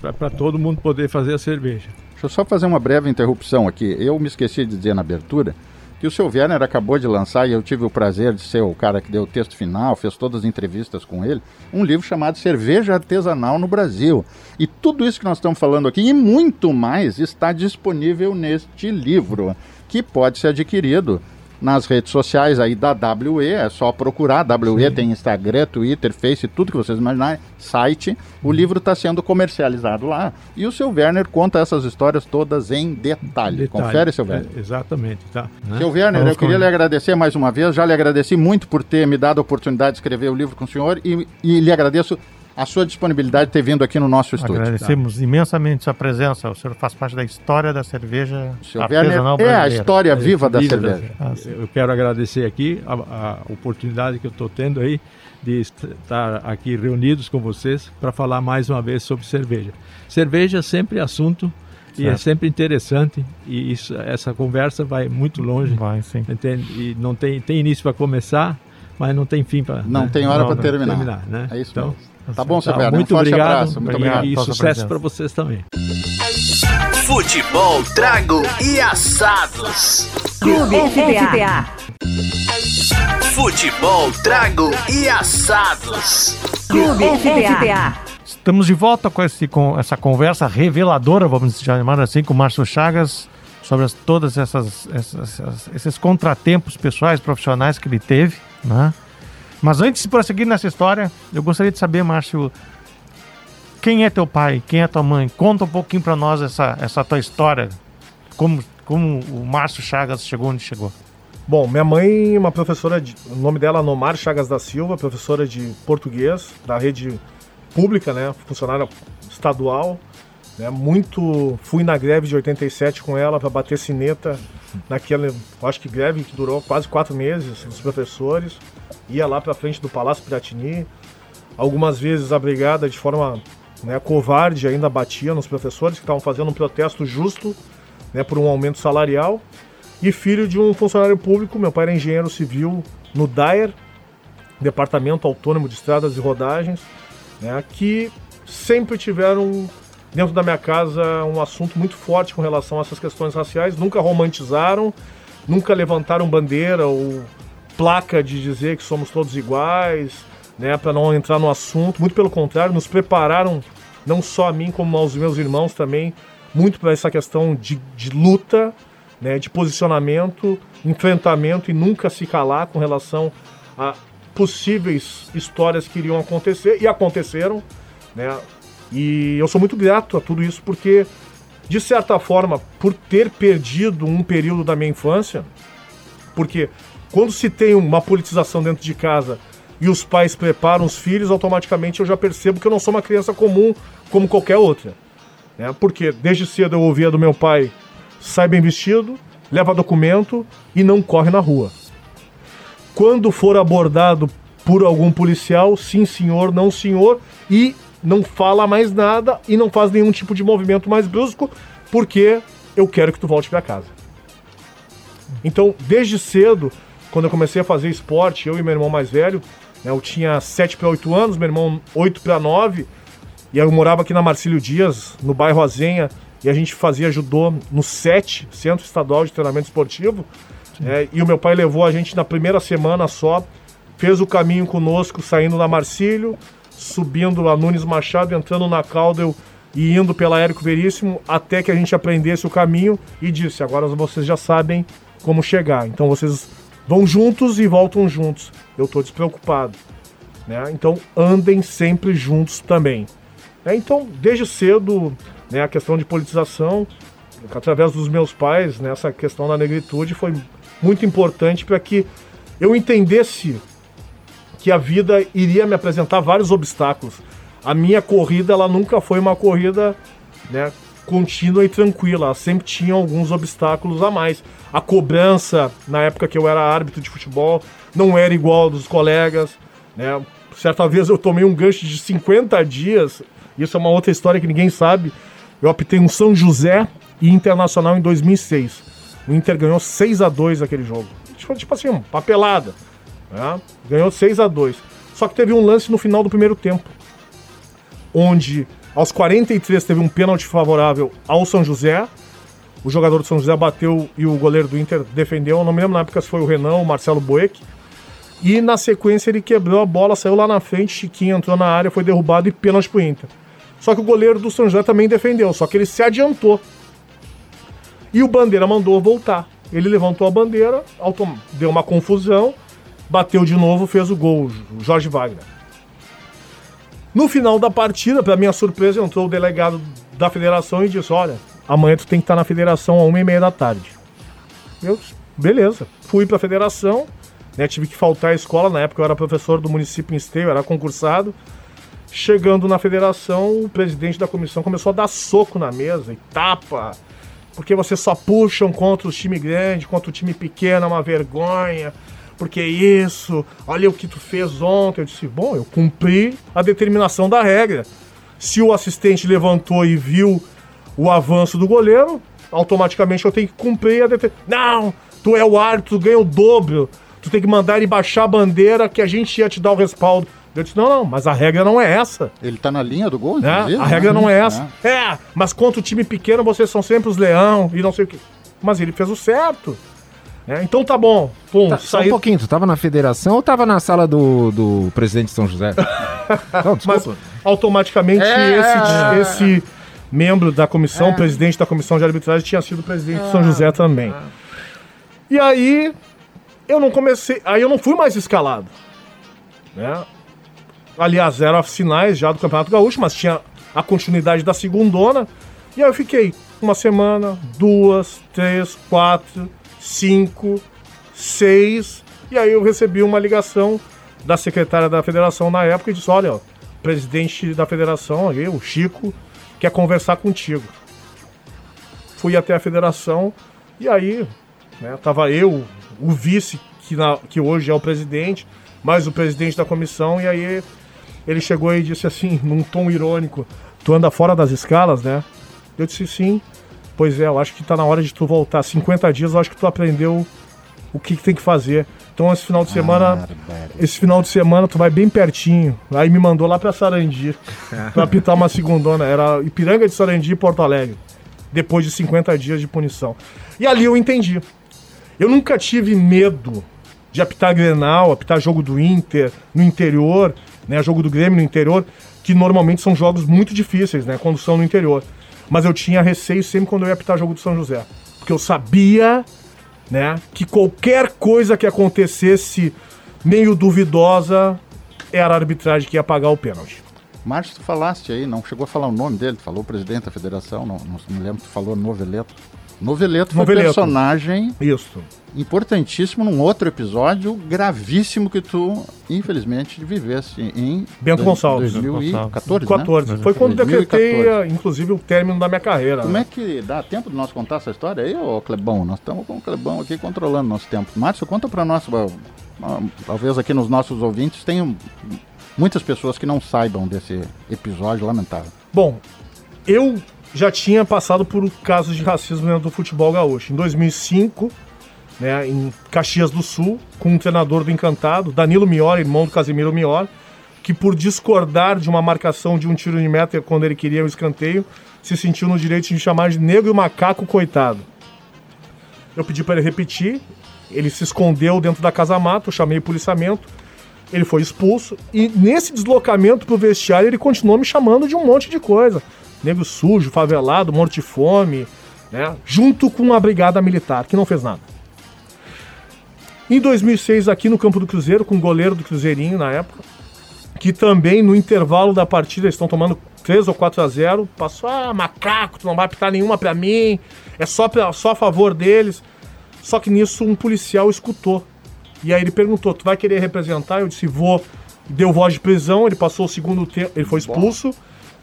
para todo mundo poder fazer a cerveja. Deixa eu só fazer uma breve interrupção aqui. Eu me esqueci de dizer na abertura que o seu Werner acabou de lançar, e eu tive o prazer de ser o cara que deu o texto final, fez todas as entrevistas com ele, um livro chamado Cerveja Artesanal no Brasil. E tudo isso que nós estamos falando aqui e muito mais está disponível neste livro, que pode ser adquirido nas redes sociais aí da WE, é só procurar, WE tem Instagram, Twitter, Face, tudo que vocês imaginarem, site. O livro está sendo comercializado lá e o seu Werner conta essas histórias todas em detalhe. Detalhe. Confere, seu Werner. É, exatamente, tá? Né? Seu Werner, Vamos eu queria com- lhe agradecer mais uma vez, já lhe agradeci muito por ter me dado a oportunidade de escrever o livro com o senhor e, e lhe agradeço a sua disponibilidade de ter vindo aqui no nosso estúdio. Agradecemos imensamente sua presença. O senhor faz parte da história da cerveja Werner artesanal é a brasileira. história viva da Viva cerveja. Ah, sim. Eu quero agradecer aqui a, a oportunidade que eu estou tendo aí de estar aqui reunidos com vocês para falar mais uma vez sobre cerveja. Cerveja é sempre assunto e é Certo. sempre interessante e isso, essa conversa vai muito longe, Vai, sim. entende? E não tem, tem início para começar, mas não tem fim para Não tem hora para terminar. né? É isso então, mesmo. Tá bom, seu tá, Werner. muito um forte obrigado, abraço. Muito Obrigado. obrigado. e sucesso para vocês também. Futebol, trago e assados. Clube FTA. Futebol, trago e assados. Clube FTA. Estamos de volta com, esse, com essa conversa reveladora, vamos chamar assim, com o Márcio Chagas, sobre as, todas essas, essas- essas- esses contratempos pessoais, profissionais que ele teve, né? Mas antes de prosseguir nessa história, eu gostaria de saber, Márcio, quem é teu pai, quem é tua mãe? Conta um pouquinho pra nós essa, essa tua história, como, como o Márcio Chagas chegou onde chegou. Bom, minha mãe, uma professora, de, o nome dela é Nomar Chagas da Silva, professora de português da rede pública, né, funcionária estadual, né, muito, fui na greve de 87 com ela para bater sineta naquela, acho que greve que durou quase quatro meses dos professores. Ia lá para frente do Palácio Piratini. Algumas vezes a brigada, de forma né, covarde, ainda batia nos professores que estavam fazendo um protesto justo né, por um aumento salarial. E filho de um funcionário público, meu pai era engenheiro civil no DAER, Departamento Autônomo de Estradas e Rodagens, né, que sempre tiveram dentro da minha casa um assunto muito forte com relação a essas questões raciais, nunca romantizaram, nunca levantaram bandeira ou placa de dizer que somos todos iguais, né, para não entrar no assunto, muito pelo contrário, nos prepararam não só a mim como aos meus irmãos também, muito para essa questão de, de luta, né, de posicionamento, enfrentamento e nunca se calar com relação a possíveis histórias que iriam acontecer e aconteceram, né? E eu sou muito grato a tudo isso porque, de certa forma, por ter perdido um período da minha infância, porque quando se tem uma politização dentro de casa e os pais preparam os filhos, automaticamente eu já percebo que eu não sou uma criança comum como qualquer outra. Né? Porque desde cedo eu ouvia do meu pai: sai bem vestido, leva documento e não corre na rua. Quando for abordado por algum policial, sim senhor, não senhor, e não fala mais nada e não faz nenhum tipo de movimento mais brusco, porque eu quero que tu volte para casa. Então, desde cedo, quando eu comecei a fazer esporte, eu e meu irmão mais velho, né, eu tinha 7 para 8 anos, meu irmão 8 para 9, e eu morava aqui na Marcílio Dias, no bairro Azenha, e a gente fazia judô no SET, Centro Estadual de Treinamento Esportivo. É, e o meu pai levou a gente na primeira semana só, fez o caminho conosco, saindo na Marcílio, subindo a Nunes Machado, entrando na Caldel e indo pela Érico Veríssimo, até que a gente aprendesse o caminho e disse: agora vocês já sabem como chegar. Então vocês vão juntos e voltam juntos. Eu estou despreocupado. Né? Então andem sempre juntos também. É, então, desde cedo, né, a questão de politização, através dos meus pais, né, questão da negritude, foi muito importante para que eu entendesse que a vida iria me apresentar vários obstáculos. A minha corrida, ela nunca foi uma corrida né, contínua e tranquila, ela sempre tinha alguns obstáculos a mais. A cobrança, na época que eu era árbitro de futebol, não era igual dos colegas. Né? Certa vez eu tomei um gancho de 50 dias, isso é uma outra história que ninguém sabe. Eu optei um São José e Internacional em 2006. O Inter ganhou 6 a 2 aquele jogo. Tipo, tipo assim, papelada. Né? Ganhou 6 a 2 Só que teve um lance no final do primeiro tempo. Onde, aos 43, teve um pênalti favorável ao São José. O jogador do São José bateu e o goleiro do Inter defendeu. Eu não me lembro na época se foi o Renan ou o Marcelo Boeck. E na sequência ele quebrou a bola, saiu lá na frente, Chiquinho entrou na área, foi derrubado e pênalti pro Inter. Só que o goleiro do São José também defendeu, só que ele se adiantou. E o Bandeira mandou voltar. Ele levantou a bandeira, deu uma confusão, bateu de novo, fez o gol, o Jorge Wagner. No final da partida, para minha surpresa, entrou o delegado da federação e disse: Olha, amanhã tu tem que estar na federação às uma e meia da tarde. Eu, beleza. Fui para a federação, né, tive que faltar à escola. Na época eu era professor do município em Esteio, era concursado. Chegando na federação, o presidente da comissão começou a dar soco na mesa e tapa. Porque vocês só puxam contra o time grande, contra o time pequeno, é uma vergonha. Porque isso, olha o que tu fez ontem. Eu disse, bom, eu cumpri a determinação da regra. Se o assistente levantou e viu o avanço do goleiro, automaticamente eu tenho que cumprir a determinação. Não, tu é o árbitro, tu ganha o dobro. Tu tem que mandar ele baixar a bandeira que a gente ia te dar o respaldo. Eu disse, não, não, mas a regra não é essa. Ele tá na linha do gol, né? A regra né? não é essa. É. é, mas contra o time pequeno vocês são sempre os leão e não sei o que. Mas ele fez o certo. É, então tá bom. Pum, tá, Só um pouquinho, tu tava na federação ou tava na sala do, do presidente de São José? não, Mas automaticamente é... esse, esse membro da comissão, é... presidente da comissão de arbitragem, tinha sido presidente de São José também. E aí eu não comecei. Aí eu não fui mais escalado. Né? Aliás, eram finais já do Campeonato Gaúcho, mas tinha a continuidade da segundona. E aí eu fiquei uma semana, duas, três, quatro, cinco, seis. E aí eu recebi uma ligação da secretária da federação na época e disse: Olha, o presidente da federação, aí, o Chico, quer conversar contigo. Fui até a federação e aí né? Tava eu, o vice, que, na- que hoje é o presidente, mais o presidente da comissão, e aí ele chegou e disse assim, num tom irônico, tu anda fora das escalas, né? Eu disse sim. Pois é, eu acho que tá na hora de tu voltar. 50 dias, eu acho que tu aprendeu o que, que tem que fazer. Então esse final de semana, esse final de semana tu vai bem pertinho. Aí me mandou lá pra Sarandi pra apitar uma segundona. Era Ipiranga de Sarandi e Porto Alegre. Depois de 50 dias de punição. E ali eu entendi. Eu nunca tive medo de apitar Grenal, apitar jogo do Inter no interior, né, jogo do Grêmio no interior, que normalmente são jogos muito difíceis, né, quando são no interior. Mas eu tinha receio sempre quando eu ia apitar jogo do São José, porque eu sabia, né, que qualquer coisa que acontecesse meio duvidosa era a arbitragem que ia pagar o pênalti. Márcio, tu falaste aí, não chegou a falar o nome dele, tu falou o presidente da federação, não, não me lembro, tu falou Noveleto. Noveleto foi um Noveleto. personagem Isso. importantíssimo num outro episódio gravíssimo que tu, infelizmente, vivesse em Bento dois- Gonçalves. 2014, 14. né? Foi quando 2014. decretei, inclusive, o término da minha carreira. Como né? é que dá tempo de nós contar essa história aí, ô Clebão? Nós estamos com o Clebão aqui controlando nosso tempo. Márcio, conta pra nós, talvez aqui nos nossos ouvintes tenham muitas pessoas que não saibam desse episódio lamentável. Bom, eu já tinha passado por casos de racismo dentro do futebol gaúcho. Em 2005, né, em Caxias do Sul, com um treinador do Encantado, Danilo Mior, irmão do Casimiro Mior, que por discordar de uma marcação de um tiro de meta quando ele queria o escanteio, se sentiu no direito de chamar de negro e macaco coitado. Eu pedi para ele repetir, ele se escondeu dentro da casa mata, eu chamei o policiamento, ele foi expulso e nesse deslocamento pro vestiário ele continuou me chamando de um monte de coisa. Nego sujo, favelado, morto de fome, né? Junto com a brigada militar, que não fez nada. Em 2006, aqui no campo do Cruzeiro, com o goleiro do Cruzeirinho na época, que também no intervalo da partida estão tomando 3 ou 4 a 0, passou, ah, macaco, tu não vai apitar nenhuma pra mim, é só, pra, só a favor deles. Só que nisso um policial escutou. E aí ele perguntou: Tu vai querer representar? Eu disse: Vou. Deu voz de prisão, ele passou o segundo tempo. Ele foi expulso.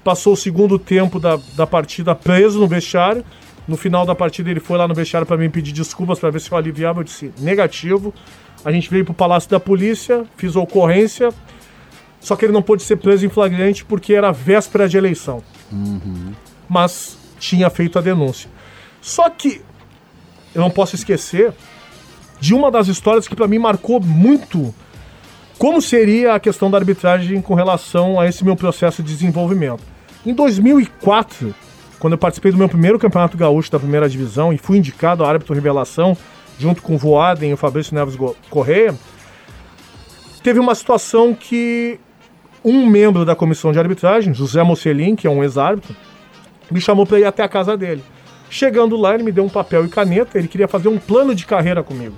Passou o segundo tempo da, da partida preso no vestiário. No final da partida, ele foi lá no vestiário para me pedir desculpas para ver se eu aliviava. Eu disse: Negativo. A gente veio pro Palácio da Polícia, fiz a ocorrência. Só que ele não pôde ser preso em flagrante porque era véspera de eleição. Mas tinha feito a denúncia. Só que eu não posso esquecer de uma das histórias que para mim marcou muito como seria a questão da arbitragem com relação a esse meu processo de desenvolvimento. Em 2004, quando eu participei do meu primeiro campeonato gaúcho da primeira divisão e fui indicado a árbitro revelação, junto com o Voaden e o Fabrício Neves Correia, teve uma situação que um membro da comissão de arbitragem, José Mocelin, que é um ex-árbitro, me chamou para ir até a casa dele. Chegando lá, ele me deu um papel e caneta, ele queria fazer um plano de carreira comigo.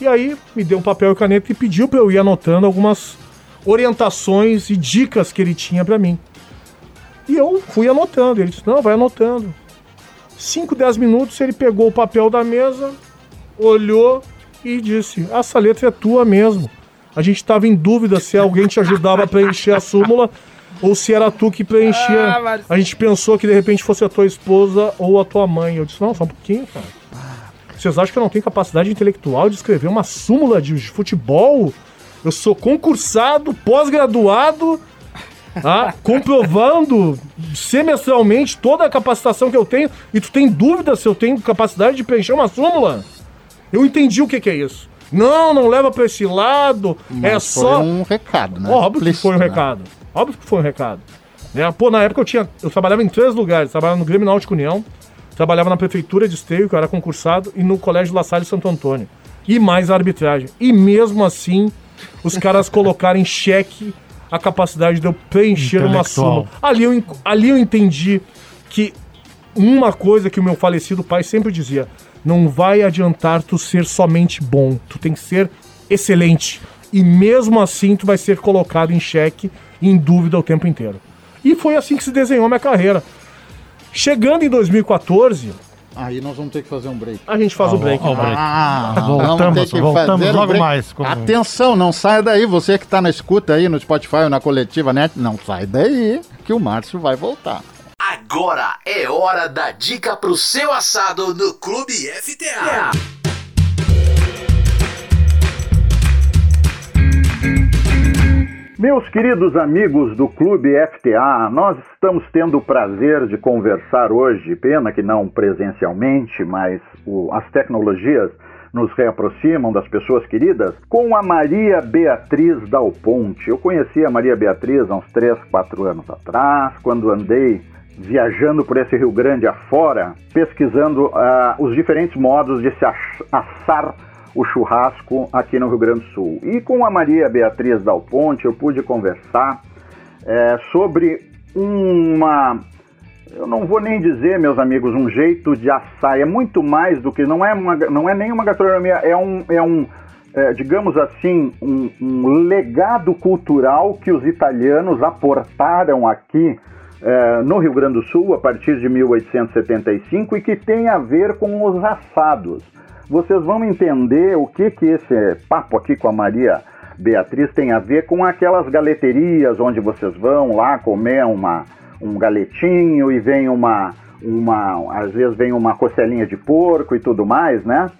E aí, me deu um papel e caneta e pediu para eu ir anotando algumas orientações e dicas que ele tinha para mim. E eu fui anotando. Ele disse: Não, vai anotando. 5, 10 minutos, ele pegou o papel da mesa, olhou e disse: Essa letra é tua mesmo. A gente estava em dúvida se alguém te ajudava a preencher a súmula ou se era tu que preenchia. a gente pensou que de repente fosse a tua esposa ou a tua mãe. Eu disse: Não, só um pouquinho, cara. Vocês acham que eu não tenho capacidade intelectual de escrever uma súmula de futebol? Eu sou concursado, pós-graduado, ah, comprovando semestralmente toda a capacitação que eu tenho e tu tem dúvida se eu tenho capacidade de preencher uma súmula? Eu entendi o que, que é isso. Não, não leva pra esse lado. é Mas só. Foi um recado, né? Óbvio que foi um né? recado. Óbvio que foi um recado. Né? Pô, na época eu tinha. Eu trabalhava em três lugares. Trabalhava no Grêmio Náutico União, trabalhava na Prefeitura de Esteio, que eu era concursado, e no Colégio La Salle Santo Antônio. E mais a arbitragem. E mesmo assim, os caras colocaram em xeque a capacidade de eu preencher uma súmula. Ali eu, ali eu entendi que uma coisa que o meu falecido pai sempre dizia: não vai adiantar tu ser somente bom, tu tem que ser excelente. E mesmo assim tu vai ser colocado em xeque, em dúvida o tempo inteiro. E foi assim que se desenhou a minha carreira. Chegando em 2014, Aí nós vamos ter que fazer um break. a gente faz o break. ó, o né? break. Ah, Voltamos, vamos ter que voltamos fazer um logo break. mais com- Atenção, não saia daí. Você que está na escuta aí no Spotify ou na coletiva net, não sai daí que o Márcio vai voltar. Agora é hora da dica pro seu assado no Clube FTA. Meus queridos amigos do Clube FTA, nós estamos tendo o prazer de conversar hoje, pena que não presencialmente, mas o, as tecnologias nos reaproximam das pessoas queridas, com a Maria Beatriz Dal Ponte. Eu conheci a Maria Beatriz há uns 3, 4 anos atrás, quando andei viajando por esse Rio Grande afora, pesquisando uh, os diferentes modos de se assar o churrasco aqui no Rio Grande do Sul. E com a Maria Beatriz Dal Ponte eu pude conversar é, sobre uma. Eu não vou nem dizer, meus amigos, um jeito de assar. É muito mais do que. Não é, uma, não é nem uma gastronomia, é um. É um é, digamos assim, um, um, legado cultural que os italianos aportaram aqui é, no Rio Grande do Sul a partir de 1875 e que tem a ver com os assados vocês vão entender o que, que esse papo aqui com a Maria Beatriz tem a ver com aquelas galeterias onde vocês vão lá comer uma, um galetinho e vem uma, uma. Às vezes vem uma costelinha de porco e tudo mais, né?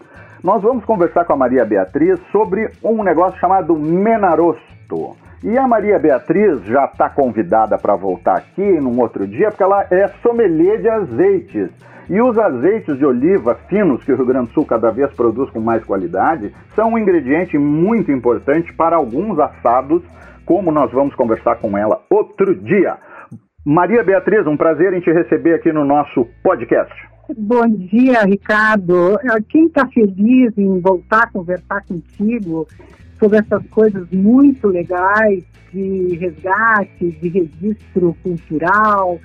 Nós vamos conversar com a Maria Beatriz sobre um negócio chamado menarosto. E a Maria Beatriz já está convidada para voltar aqui num outro dia, porque ela é sommelier de azeites. E os azeites de oliva finos que o Rio Grande do Sul cada vez produz com mais qualidade são um ingrediente muito importante para alguns assados, como nós vamos conversar com ela outro dia. Maria Beatriz, um prazer em te receber aqui no nosso podcast. Bom dia, Ricardo. Quem está feliz em voltar a conversar contigo sobre essas coisas muito legais de resgate, de registro cultural,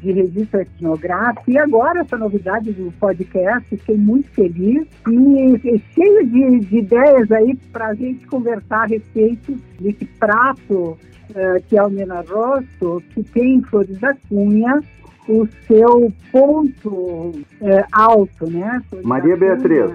de registro etnográfico. E agora, essa novidade do podcast, fiquei muito feliz e, cheio de, de ideias aí para a gente conversar a respeito desse prato uh, que é o Mena Rosso, que tem em Flores da Cunha o seu ponto uh, alto, né? Flores Maria Beatriz.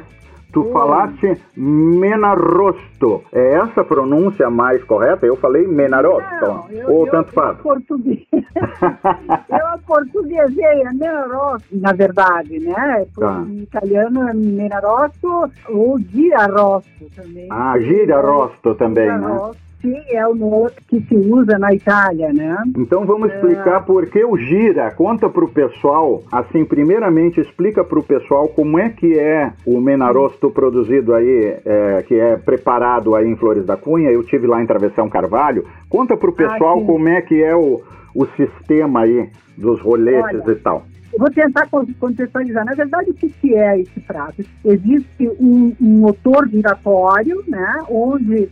Tu falaste Menarosto. É essa a pronúncia mais correta? Eu falei Menarosto. Não, eu, ou eu, tanto faz? Eu português. eu portuguesei, é Menarosto, na verdade, né? Tá. Em italiano é Menarosto ou Girarosto também. Ah, Girarosto também, né? Sim, é o nome que se usa na Itália, né? Então vamos explicar é... por que o gira. Conta para o pessoal, assim, primeiramente explica para o pessoal como é que é o menarosto produzido aí, é, que é preparado aí em Flores da Cunha. Eu tive lá em Travessão Carvalho. Conta para o ah, pessoal ah, como é que é o, o sistema aí dos roletes Olha, e tal. Eu vou tentar contextualizar. Na verdade, o que é esse prato? Existe um, um motor giratório, né, onde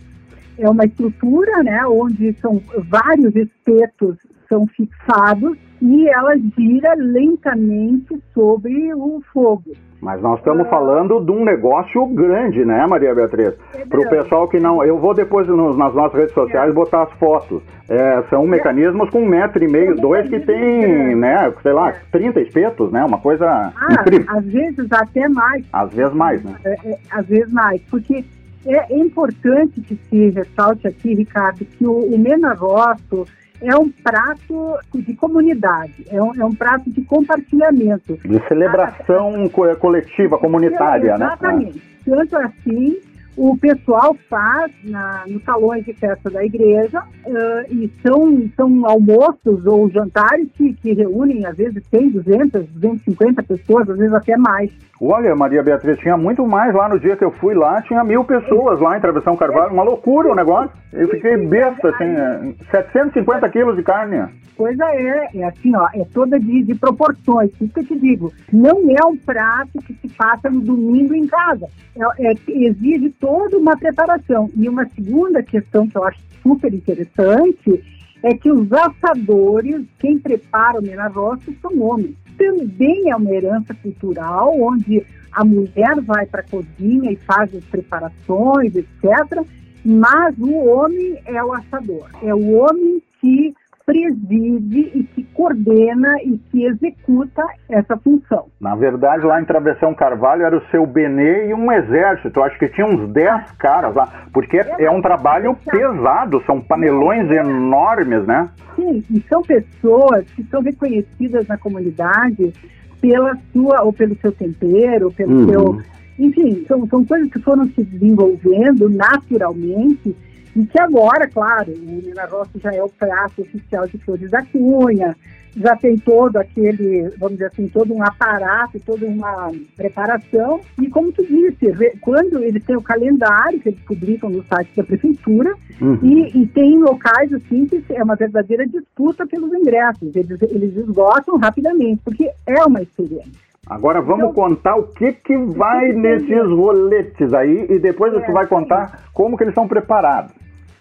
é uma estrutura, né, onde são vários espetos são fixados e ela gira lentamente sobre o fogo. Mas nós estamos ah. falando de um negócio grande, né, Maria Beatriz? É Para o pessoal que não. Eu vou depois nas nossas redes sociais é. botar as fotos. É, são é. mecanismos com um metro e meio, dois, que tem, né, sei lá, 30 espetos, né? Uma coisa ah, incrível. Às vezes até mais. Às vezes mais, né? É, é, às vezes mais. Porque é importante que se ressalte aqui, Ricardo, que o, o Mena Rosso é um prato de comunidade, é um, é um prato de compartilhamento. De celebração ah, coletiva, comunitária, exatamente. né? Exatamente. Tanto assim o pessoal faz na, nos salões de festa da igreja uh, e são, são almoços ou jantares que, que reúnem, às vezes, 100, 200, 250 pessoas, às vezes até mais. Olha, Maria Beatriz, tinha muito mais lá no dia que eu fui lá, tinha mil pessoas lá em Travessão Carvalho, uma loucura o negócio. Eu fiquei besta, assim, 750 é, quilos de carne coisa é, é assim, ó, é toda de, de proporções. Isso que eu te digo, não é um prato que se passa no domingo em casa. É, é, exige toda uma preparação. E uma segunda questão que eu acho super interessante é que os assadores, quem prepara o menarroço, são homens. Também é uma herança cultural, onde a mulher vai para a cozinha e faz as preparações, etc. Mas o homem é o assador. É o homem que preside e que coordena e que executa essa função. Na verdade, lá em Travessão Carvalho era o seu Benê e um exército. Eu acho que tinha uns 10 caras lá, porque é, é um trabalho pesado, são panelões enormes, né? Sim, e são pessoas que são reconhecidas na comunidade pela sua, ou pelo seu tempero, pelo uhum. seu. Enfim, são, são coisas que foram se desenvolvendo naturalmente E que agora, claro, o Nina Rossi já é o prato oficial de Flores da Cunha, já tem todo aquele, vamos dizer assim, todo um aparato, toda uma preparação. E como tu disse, quando eles têm o calendário que eles publicam no site da prefeitura, uhum. e, e, tem locais assim que é uma verdadeira disputa pelos ingressos. Eles, eles esgotam rapidamente, porque é uma experiência. Agora vamos então, contar o que, que vai nesses roletes aí e depois é, você vai contar como que eles são preparados.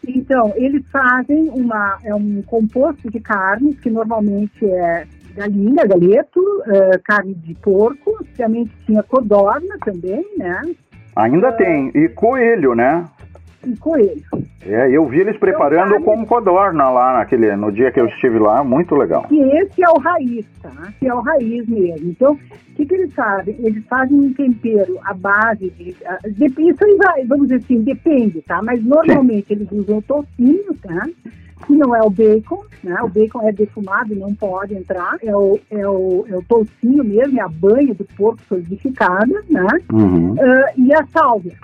Então, eles fazem uma, é um composto de carnes, que normalmente é galinha, galeto, uh, carne de porco, antigamente tinha codorna também, né? Ainda uh, tem, e coelho, né? E coelho. É, eu vi eles preparando então, com codorna lá naquele, no dia que eu estive lá, muito legal. E esse é o raiz, tá? Que é o raiz mesmo. Então, o que, que eles fazem? Eles fazem um tempero à base de. de isso aí vai, vamos dizer assim, depende, tá? Mas normalmente Sim. eles usam o tocinho, tá? que não é o bacon, né? O bacon é defumado e não pode entrar. É o, é o, é o toucinho mesmo, é a banha do porco solidificada, né? Uhum. Uh, e a sálvia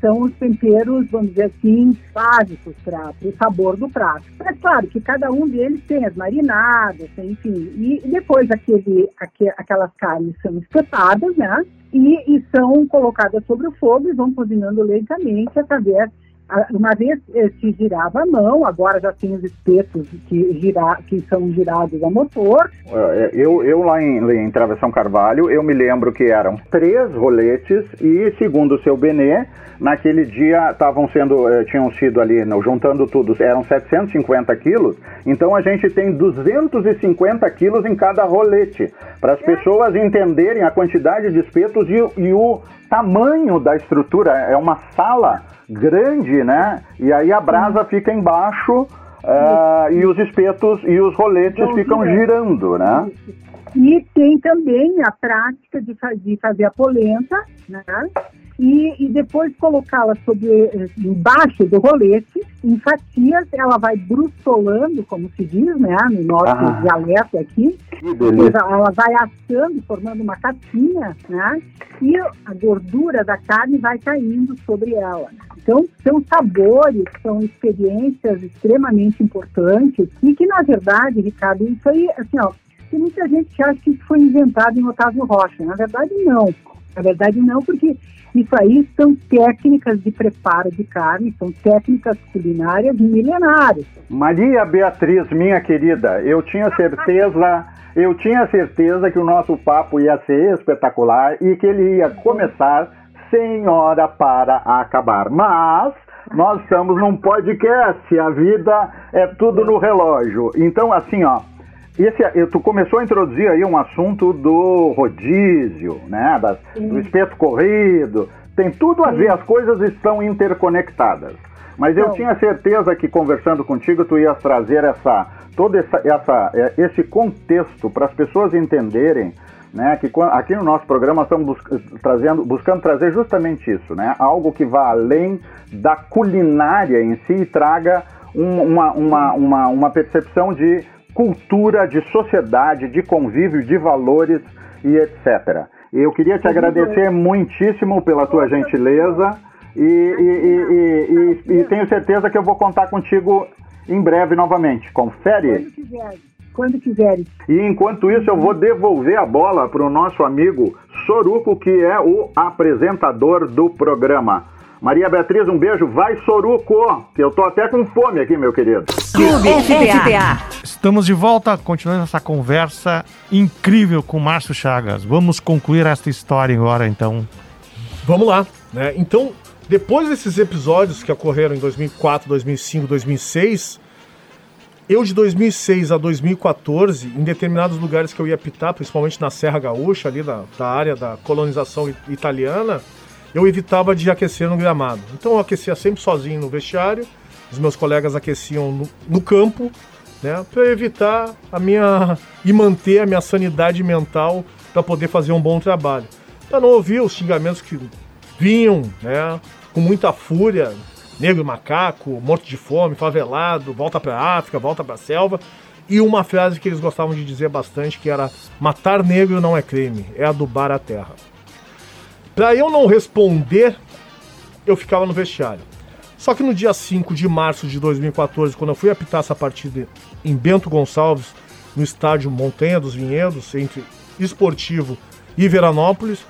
são os temperos, vamos dizer assim, básicos para o sabor do prato. É claro que cada um deles tem as marinadas, enfim, e depois aquele, aqu aquelas carnes são espetadas, né? E, e são colocadas sobre o fogo e vão cozinhando lentamente através uma vez eh, se girava a mão, agora já tem os espetos que, gira, que são girados a motor. É, eu, eu lá em, em Travessão Carvalho, eu me lembro que eram três roletes e, segundo o seu Benê, naquele dia estavam sendo, eh, tinham sido ali, não, juntando tudo, eram 750 quilos, então a gente tem 250 quilos em cada rolete, para as é. pessoas entenderem a quantidade de espetos e, e o tamanho da estrutura, é uma sala grande, né? E aí a brasa fica embaixo uh, e os espetos e os roletes então, ficam girando, né? E tem também a prática de, de fazer a polenta, né? E, e depois colocá-la sobre embaixo do rolete, em fatias, ela vai brustolando, como se diz, né, no nosso ah, dialeto aqui. Ela vai assando, formando uma capinha, né, e a gordura da carne vai caindo sobre ela. Então, são sabores, são experiências extremamente importantes e que, na verdade, Ricardo, isso aí, assim, ó, tem muita gente que acha que isso foi inventado em Otávio Rocha. Na verdade, não. Na verdade, não, porque isso aí são técnicas de preparo de carne, são técnicas culinárias milenares. Maria Beatriz, minha querida, eu tinha certeza, eu tinha certeza que o nosso papo ia ser espetacular e que ele ia começar sem hora para acabar. Mas nós estamos num podcast, a vida é tudo no relógio. Então, assim, ó, esse, tu começou a introduzir aí um assunto do rodízio, né? Das, do espeto corrido. Tem tudo a ver, as coisas estão interconectadas. Mas eu tinha certeza que conversando contigo tu ias trazer essa todo essa, essa é, esse contexto para as pessoas entenderem, né? Que aqui no nosso programa estamos trazendo, buscando trazer justamente isso, né? Algo que vá além da culinária em si e traga um, uma, uma, uma, uma percepção de cultura, de sociedade, de convívio, de valores e etc. Eu queria te agradecer muitíssimo pela tua gentileza e, e, e, e, tenho certeza que eu vou contar contigo em breve novamente. Confere? Quando quiser. Quando quiser. E enquanto isso, eu vou devolver a bola para o nosso amigo Soruco, que é o apresentador do programa. Maria Beatriz, um beijo. Vai, Soruco, que eu tô até com fome aqui, meu querido. Clube FTA. Estamos de volta, continuando essa conversa incrível com Márcio Chagas. Vamos concluir esta história agora, então. Vamos lá. Né? Então, depois desses episódios que ocorreram em 2004, 2005, 2006, eu de 2006 a 2014, em determinados lugares que eu ia pitar, principalmente na Serra Gaúcha, ali da, da área da colonização italiana, eu evitava de aquecer no gramado. Então eu aquecia sempre sozinho no vestiário, os meus colegas aqueciam no, no campo, né, para evitar a minha e manter a minha sanidade mental para poder fazer um bom trabalho. Para não ouvir os xingamentos que vinham, né, com muita fúria, negro macaco, morto de fome, favelado, volta para a África, volta para a selva. E uma frase que eles gostavam de dizer bastante que era matar negro não é crime, é adubar a terra. Para eu não responder, eu ficava no vestiário. Só que no dia 5 de março de 2014, quando eu fui apitar essa partida em Bento Gonçalves, no estádio Montanha dos Vinhedos, entre Esportivo e Veranópolis,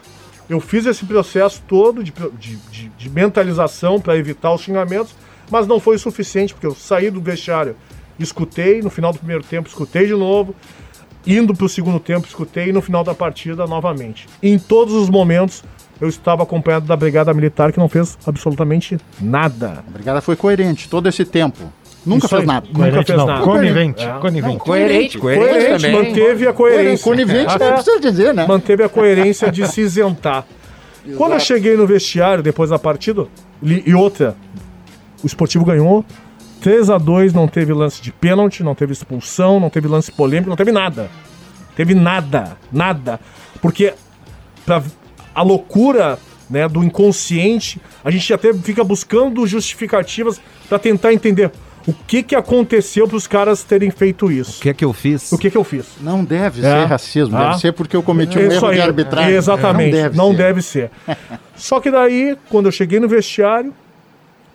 eu fiz esse processo todo de, de, de, de mentalização para evitar os xingamentos, mas não foi o suficiente, porque eu saí do vestiário, escutei, no final do primeiro tempo escutei de novo, indo para o segundo tempo escutei e no final da partida novamente. em todos os momentos eu estava acompanhado da Brigada Militar que não fez absolutamente nada. A Brigada foi coerente todo esse tempo. Nunca Isso fez aí, nada. Nunca fez nada. Conivente. É. Conivente. Coerente, coerente, Coerente, também. manteve a coerência. Conivente, É. não precisa dizer, né? Manteve a coerência de se isentar. Quando eu cheguei no vestiário depois da partida, li- e outra, o esportivo ganhou 3 a 2 não teve lance de pênalti, não teve expulsão, não teve lance polêmico, não teve nada. Teve nada, nada. Porque pra, a loucura né, do inconsciente, a gente até fica buscando justificativas pra tentar entender o que, que aconteceu pros caras terem feito isso. O que é que eu fiz? O que, que eu fiz? Não deve É. ser racismo, Ah. deve ser porque eu cometi um Isso erro aí, de arbitragem. Exatamente, Não deve ser. ser. Só que daí, quando eu cheguei no vestiário,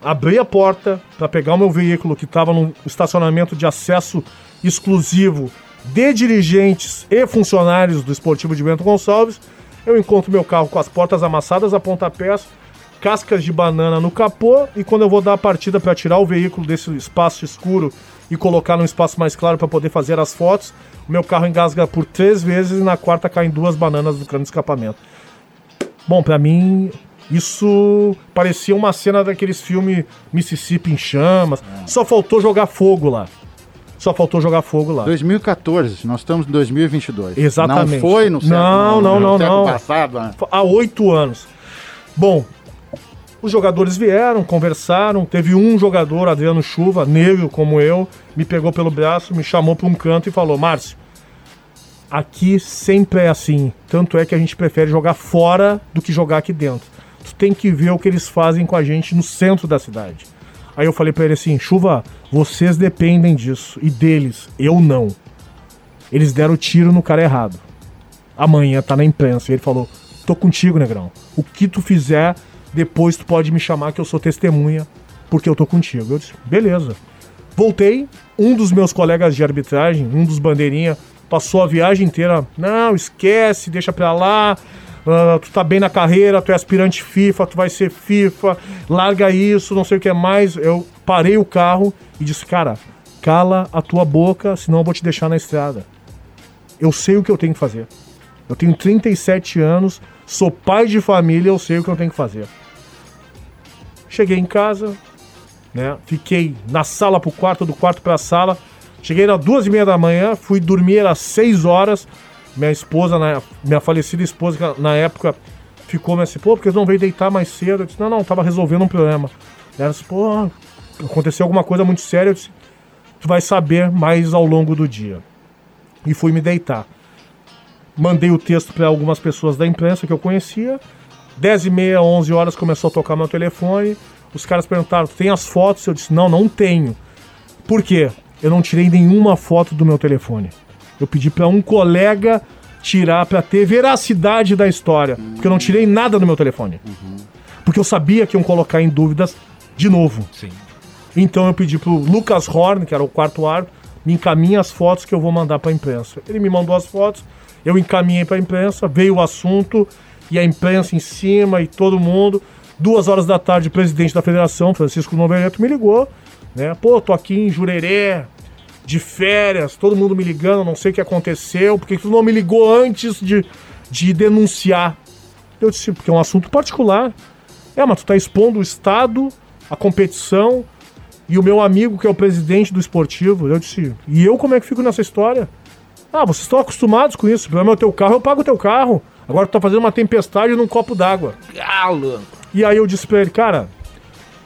abri a porta para pegar o meu veículo que estava num estacionamento de acesso exclusivo de dirigentes e funcionários do Esportivo de Bento Gonçalves. Eu encontro meu carro com as portas amassadas a pontapés, cascas de banana no capô e quando eu vou dar a partida para tirar o veículo desse espaço escuro e colocar num espaço mais claro para poder fazer as fotos, meu carro engasga por três vezes e na quarta caem duas bananas do cano de escapamento. Bom, pra mim, isso parecia uma cena daqueles filmes Mississippi em chamas. Só faltou jogar fogo lá. Só faltou jogar fogo lá. 2014, nós estamos em 2022. Exatamente. Não foi no século, Não, não, no não, século não. passado, né? Há oito anos. Bom, os jogadores vieram, conversaram. Teve um jogador, Adriano Chuva, negro como eu, me pegou pelo braço, me chamou para um canto e falou: Márcio, aqui sempre é assim. Tanto é que a gente prefere jogar fora do que jogar aqui dentro. Tu tem que ver o que eles fazem com a gente no centro da cidade. Aí eu falei para ele assim: Chuva, vocês dependem disso e deles, eu não. Eles deram tiro no cara errado. Amanhã tá na imprensa. E ele falou: tô contigo, negrão. O que tu fizer, depois tu pode me chamar que eu sou testemunha, porque eu tô contigo. Eu disse: beleza. Voltei, um dos meus colegas de arbitragem, um dos bandeirinha, passou a viagem inteira. Não, esquece, deixa pra lá. Ah, tu tá bem na carreira, tu é aspirante FIFA, tu vai ser FIFA, larga isso, não sei o que mais. Eu parei o carro e disse, cara, cala a tua boca, senão eu vou te deixar na estrada. Eu sei o que eu tenho que fazer. Eu tenho 37 anos, sou pai de família, eu sei o que eu tenho que fazer. Cheguei em casa, né? Fiquei na sala pro quarto, do quarto pra sala. Cheguei às duas e meia da manhã, fui dormir às seis horas. Minha esposa, na- minha falecida esposa, na época ficou me assim, pô, porque não veio deitar mais cedo? Eu disse, não, não, tava resolvendo um problema. Ela disse, pô, aconteceu alguma coisa muito séria. Eu disse, tu vai saber mais ao longo do dia. E fui me deitar. Mandei o texto para algumas pessoas da imprensa que eu conhecia. 10 e meia, 11 horas começou a tocar meu telefone. Os caras perguntaram: tem as fotos? Eu disse: não, não tenho. Por quê? Eu não tirei nenhuma foto do meu telefone. Eu pedi para um colega tirar para ter veracidade da história. Porque eu não tirei nada do meu telefone. Porque eu sabia que iam colocar em dúvidas de novo. Sim. Então eu pedi pro Lucas Horn, que era o quarto árbitro, me encaminha as fotos que eu vou mandar pra imprensa. Ele me mandou as fotos, eu encaminhei pra imprensa, veio o assunto e a imprensa em cima e todo mundo. Duas horas da tarde, o presidente da federação, Francisco Novereto, me ligou, né? Pô, tô aqui em Jurerê, de férias, todo mundo me ligando, não sei o que aconteceu, por que tu não me ligou antes de, de denunciar? Eu disse, porque é um assunto particular. É, mas tu tá expondo o Estado, a competição e o meu amigo, que é o presidente do esportivo. Eu disse, e eu como é que fico nessa história? Ah, vocês estão acostumados com isso. O problema é o teu carro, eu pago o teu carro. Agora tu tá fazendo uma tempestade num copo d'água. Galo. E aí eu disse pra ele, cara,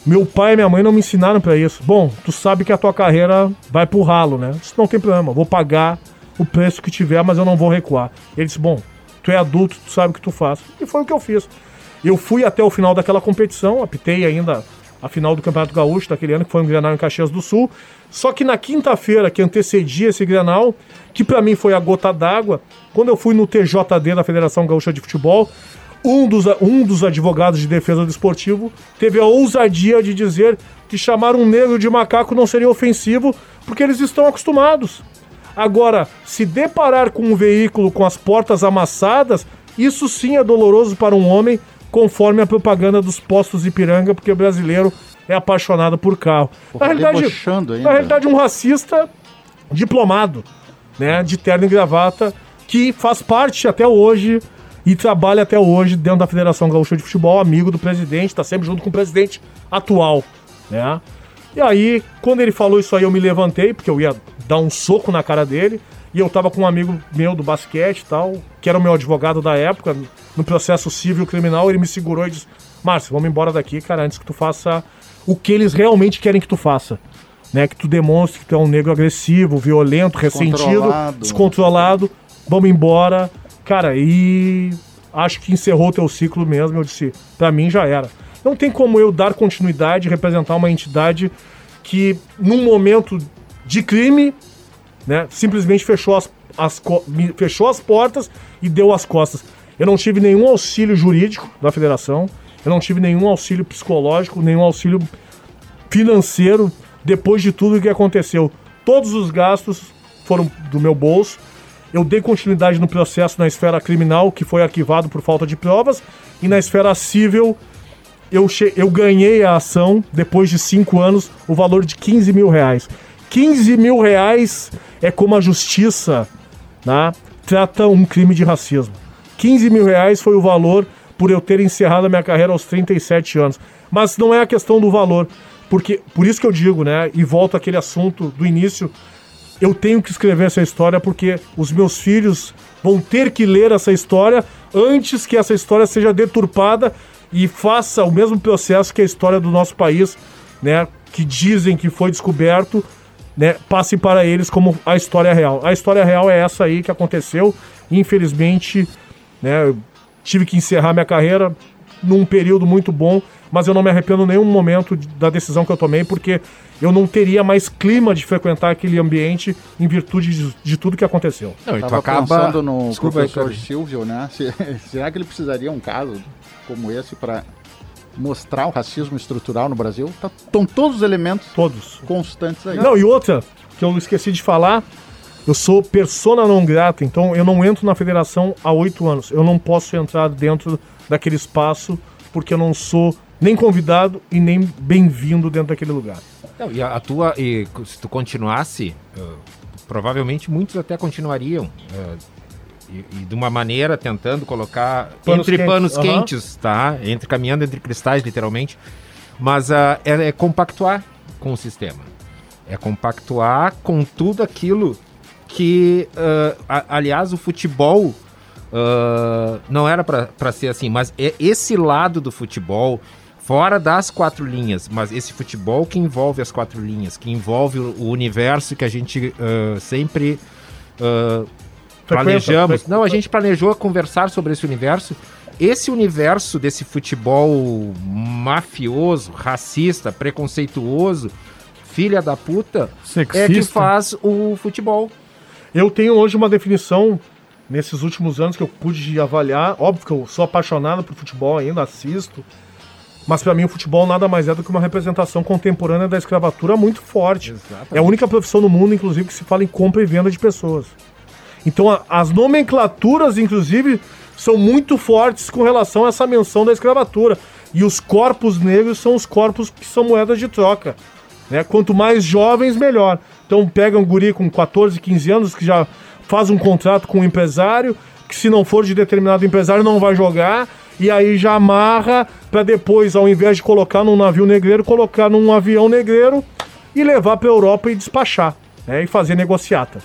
meu pai e minha mãe não me ensinaram pra isso. Bom, tu sabe que a tua carreira vai pro ralo, né? Isso não tem problema, vou pagar o preço que tiver, mas eu não vou recuar. Ele disse, bom, tu é adulto, tu sabe o que tu faz. E foi o que eu fiz. Eu fui até o final daquela competição, apitei ainda a final do Campeonato Gaúcho daquele ano, que foi um Grenal em Caxias do Sul. Só que na quinta-feira, que antecedia esse Grenal, que pra mim foi a gota d'água, quando eu fui no TJD da Federação Gaúcha de Futebol, um dos, um dos advogados de defesa do esportivo teve a ousadia de dizer que chamar um negro de macaco não seria ofensivo, porque eles estão acostumados. Agora, se deparar com um veículo com as portas amassadas, isso sim é doloroso para um homem, conforme a propaganda dos postos Ipiranga, porque o brasileiro é apaixonado por carro. Porra, na, realidade, debochando ainda. na realidade, um racista diplomado, né, de terno e gravata, que faz parte até hoje e trabalha até hoje dentro da Federação Gaúcha de Futebol, amigo do presidente, está sempre junto com o presidente atual, né? E aí, quando ele falou isso aí, eu me levantei, porque eu ia dar um soco na cara dele, e eu tava com um amigo meu do basquete e tal, que era o meu advogado da época, no processo civil criminal, ele me segurou e disse: Márcio, vamos embora daqui, cara, antes que tu faça o que eles realmente querem que tu faça. Né, que tu demonstre que tu é um negro agressivo, violento, ressentido, Descontrolado. descontrolado. Vamos embora. Cara, e acho que encerrou o teu ciclo mesmo. Eu disse, pra mim já era. Não tem como eu dar continuidade, representar uma entidade que, num momento de crime, né, simplesmente fechou as, as, fechou as portas e deu as costas. Eu não tive nenhum auxílio jurídico da federação, eu não tive nenhum auxílio psicológico, nenhum auxílio financeiro depois de tudo que aconteceu. Todos os gastos foram do meu bolso. Eu dei continuidade no processo na esfera criminal, que foi arquivado por falta de provas, e na esfera civil, eu, eu ganhei a ação, depois de cinco anos, o valor de 15 mil reais. 15 mil reais é como a justiça né, trata um crime de racismo. 15 mil reais foi o valor por eu ter encerrado a minha carreira aos 37 anos. Mas não é a questão do valor, porque por isso que eu digo, né, e volto àquele assunto do início, eu tenho que escrever essa história porque os meus filhos vão ter que ler essa história antes que essa história seja deturpada e faça o mesmo processo que a história do nosso país, né, que dizem que foi descoberto, né, passe para eles como a história real. A história real é essa aí que aconteceu. Infelizmente, né, tive que encerrar minha carreira num período muito bom, mas eu não me arrependo nenhum momento da decisão que eu tomei, porque eu não teria mais clima de frequentar aquele ambiente em virtude de, de tudo que aconteceu. Não, e tu acaba. pensando no Desculpa aí, professor Cleber. Silvio, né? Se- será que ele precisaria um caso como esse para mostrar o racismo estrutural no Brasil? Tá- Estão todos os elementos Todos. constantes aí. Não, e outra, que eu esqueci de falar, eu sou persona não grata, então eu não entro na federação há oito anos. Eu não posso entrar dentro daquele espaço porque eu não sou nem convidado e nem bem-vindo dentro daquele lugar. Não, e a, tua, e se tu continuasse, eh, provavelmente muitos até continuariam. eh, e, e de uma maneira tentando colocar Panos entre quentes, panos aham. quentes, tá? Entre caminhando entre cristais, literalmente. Mas ah, é, é compactuar com o sistema. É compactuar com tudo aquilo que, ah, a- aliás, o futebol ah, não era para ser assim, mas é esse lado do futebol fora das quatro linhas, mas esse futebol que envolve as quatro linhas, que envolve o universo que a gente ah, sempre ah, planejamos. Não, a gente planejou conversar sobre esse universo. Esse universo desse futebol mafioso, racista, preconceituoso, filha da puta, é que Sexista. faz o futebol. Eu tenho hoje uma definição, nesses últimos anos que eu pude avaliar. Óbvio que eu sou apaixonado por futebol ainda, assisto. Mas pra mim o futebol nada mais é do que uma representação contemporânea da escravatura muito forte. É a única profissão no mundo, inclusive, que se fala em compra e venda de pessoas. Então a- as nomenclaturas, inclusive, são muito fortes com relação a essa menção da escravatura. E os corpos negros são os corpos que são moedas de troca. Né? Quanto mais jovens, melhor. Então pega um guri com 14, 15 anos que já faz um contrato com um empresário, que se não for de determinado empresário não vai jogar, e aí já amarra para depois, ao invés de colocar num navio negreiro, colocar num avião negreiro e levar para Europa e despachar, né? E fazer negociata.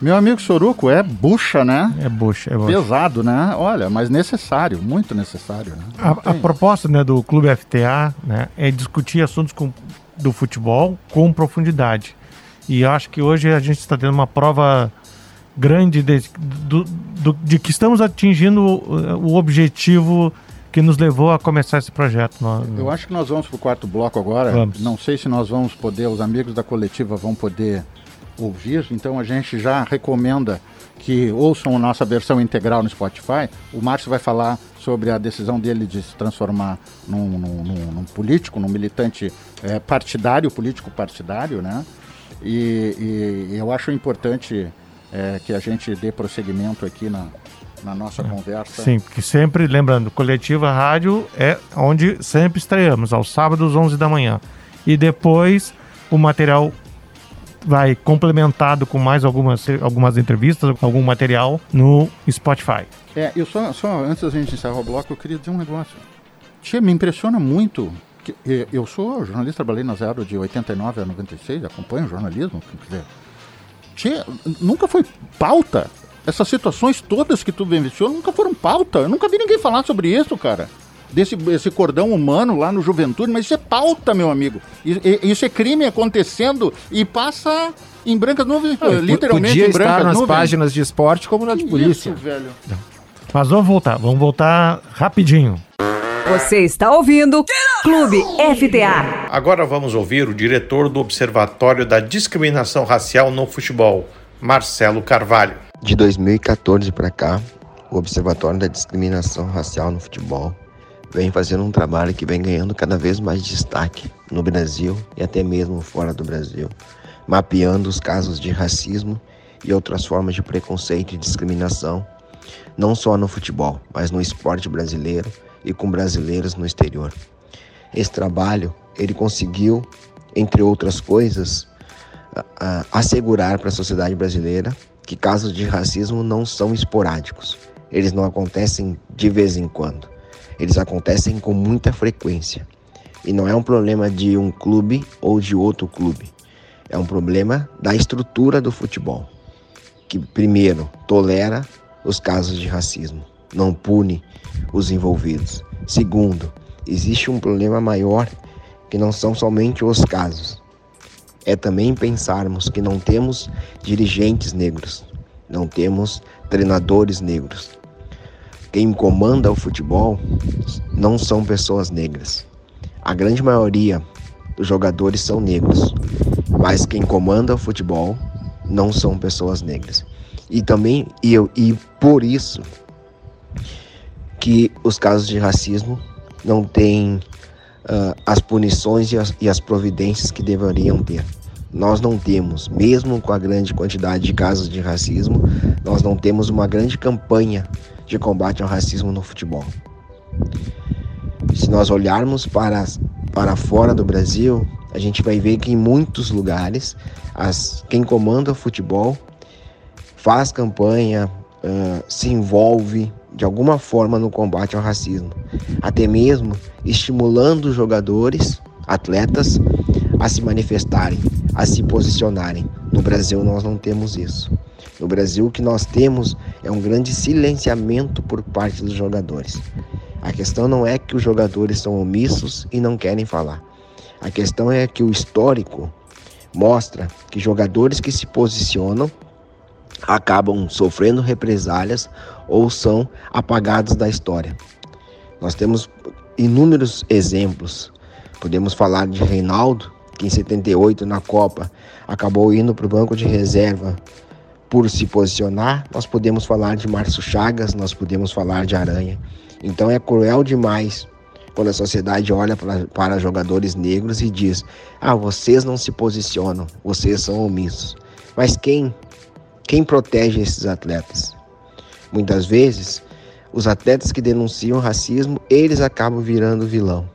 Meu amigo Soruco é bucha, né? É bucha, é bucha. Pesado, né? Olha, mas necessário, muito necessário, né? A, a proposta né, do Clube FTA né, é discutir assuntos com- do futebol com profundidade. E acho que hoje a gente está tendo uma prova grande de, do- do- de que estamos atingindo o, o objetivo que nos levou a começar esse projeto. no- Eu acho que nós vamos pro quarto bloco agora. Vamos. Não sei se nós vamos poder, os amigos da coletiva vão poder ouvir, então a gente já recomenda que ouçam a nossa versão integral no Spotify. O Márcio vai falar sobre a decisão dele de se transformar num, num, num, num político, num militante é, partidário, político partidário, né? E, e eu acho importante é, que a gente dê prosseguimento aqui na, na nossa é. conversa. Sim, porque sempre, lembrando, Coletiva Rádio é onde sempre estreamos, aos sábados, 11 da manhã. E depois o material vai complementado com mais algumas, algumas entrevistas, algum material no Spotify. É, eu só, só antes da gente encerrar o bloco, eu queria dizer um negócio. Tia, me impressiona muito. Que, eu sou jornalista, trabalhei na Zero de 89 a 96, acompanho jornalismo, quer dizer. Tia, nunca foi pauta. Essas situações todas que tu vivenciou nunca foram pauta. Eu nunca vi ninguém falar sobre isso, cara desse esse cordão humano lá no Juventude, mas isso é pauta, meu amigo. Isso é crime acontecendo e passa em brancas nuvens, ah, literalmente podia em brancas estar nas nuvens. páginas de esporte como na de polícia. Isso, velho. Mas vamos voltar, vamos voltar rapidinho. Você está ouvindo Clube FTA. Agora vamos ouvir o diretor do Observatório da Discriminação Racial no Futebol, Marcelo Carvalho. De 2014 para cá, o Observatório da Discriminação Racial no Futebol vem fazendo um trabalho que vem ganhando cada vez mais destaque no Brasil e até mesmo fora do Brasil, mapeando os casos de racismo e outras formas de preconceito e discriminação, não só no futebol, mas no esporte brasileiro e com brasileiros no exterior. Esse trabalho, ele conseguiu, entre outras coisas, assegurar para a sociedade brasileira que casos de racismo não são esporádicos. Eles não acontecem de vez em quando eles acontecem com muita frequência. E não é um problema de um clube ou de outro clube. É um problema da estrutura do futebol, que primeiro tolera os casos de racismo, não pune os envolvidos. Segundo, existe um problema maior que não são somente os casos. É também pensarmos que não temos dirigentes negros, não temos treinadores negros, quem comanda o futebol não são pessoas negras. A grande maioria dos jogadores são negros, mas quem comanda o futebol não são pessoas negras. E também e, eu, e por isso que os casos de racismo não têm uh, as punições e as, e as providências que deveriam ter. Nós não temos, mesmo com a grande quantidade de casos de racismo, nós não temos uma grande campanha de combate ao racismo no futebol. Se nós olharmos para, para fora do Brasil, a gente vai ver que em muitos lugares as, quem comanda o futebol faz campanha, uh, se envolve de alguma forma no combate ao racismo, até mesmo estimulando jogadores, atletas, a se manifestarem, a se posicionarem. No Brasil nós não temos isso. No Brasil, o que nós temos é um grande silenciamento por parte dos jogadores. A questão não é que os jogadores são omissos e não querem falar. A questão é que o histórico mostra que jogadores que se posicionam acabam sofrendo represálias ou são apagados da história. Nós temos inúmeros exemplos. Podemos falar de Reinaldo, que em 78 na Copa acabou indo para o banco de reserva por se posicionar, nós podemos falar de Márcio Chagas, nós podemos falar de Aranha. Então é cruel demais quando a sociedade olha para, para jogadores negros e diz: ah, vocês não se posicionam, vocês são omissos. Mas quem, quem protege esses atletas? Muitas vezes, os atletas que denunciam racismo, eles acabam virando vilão.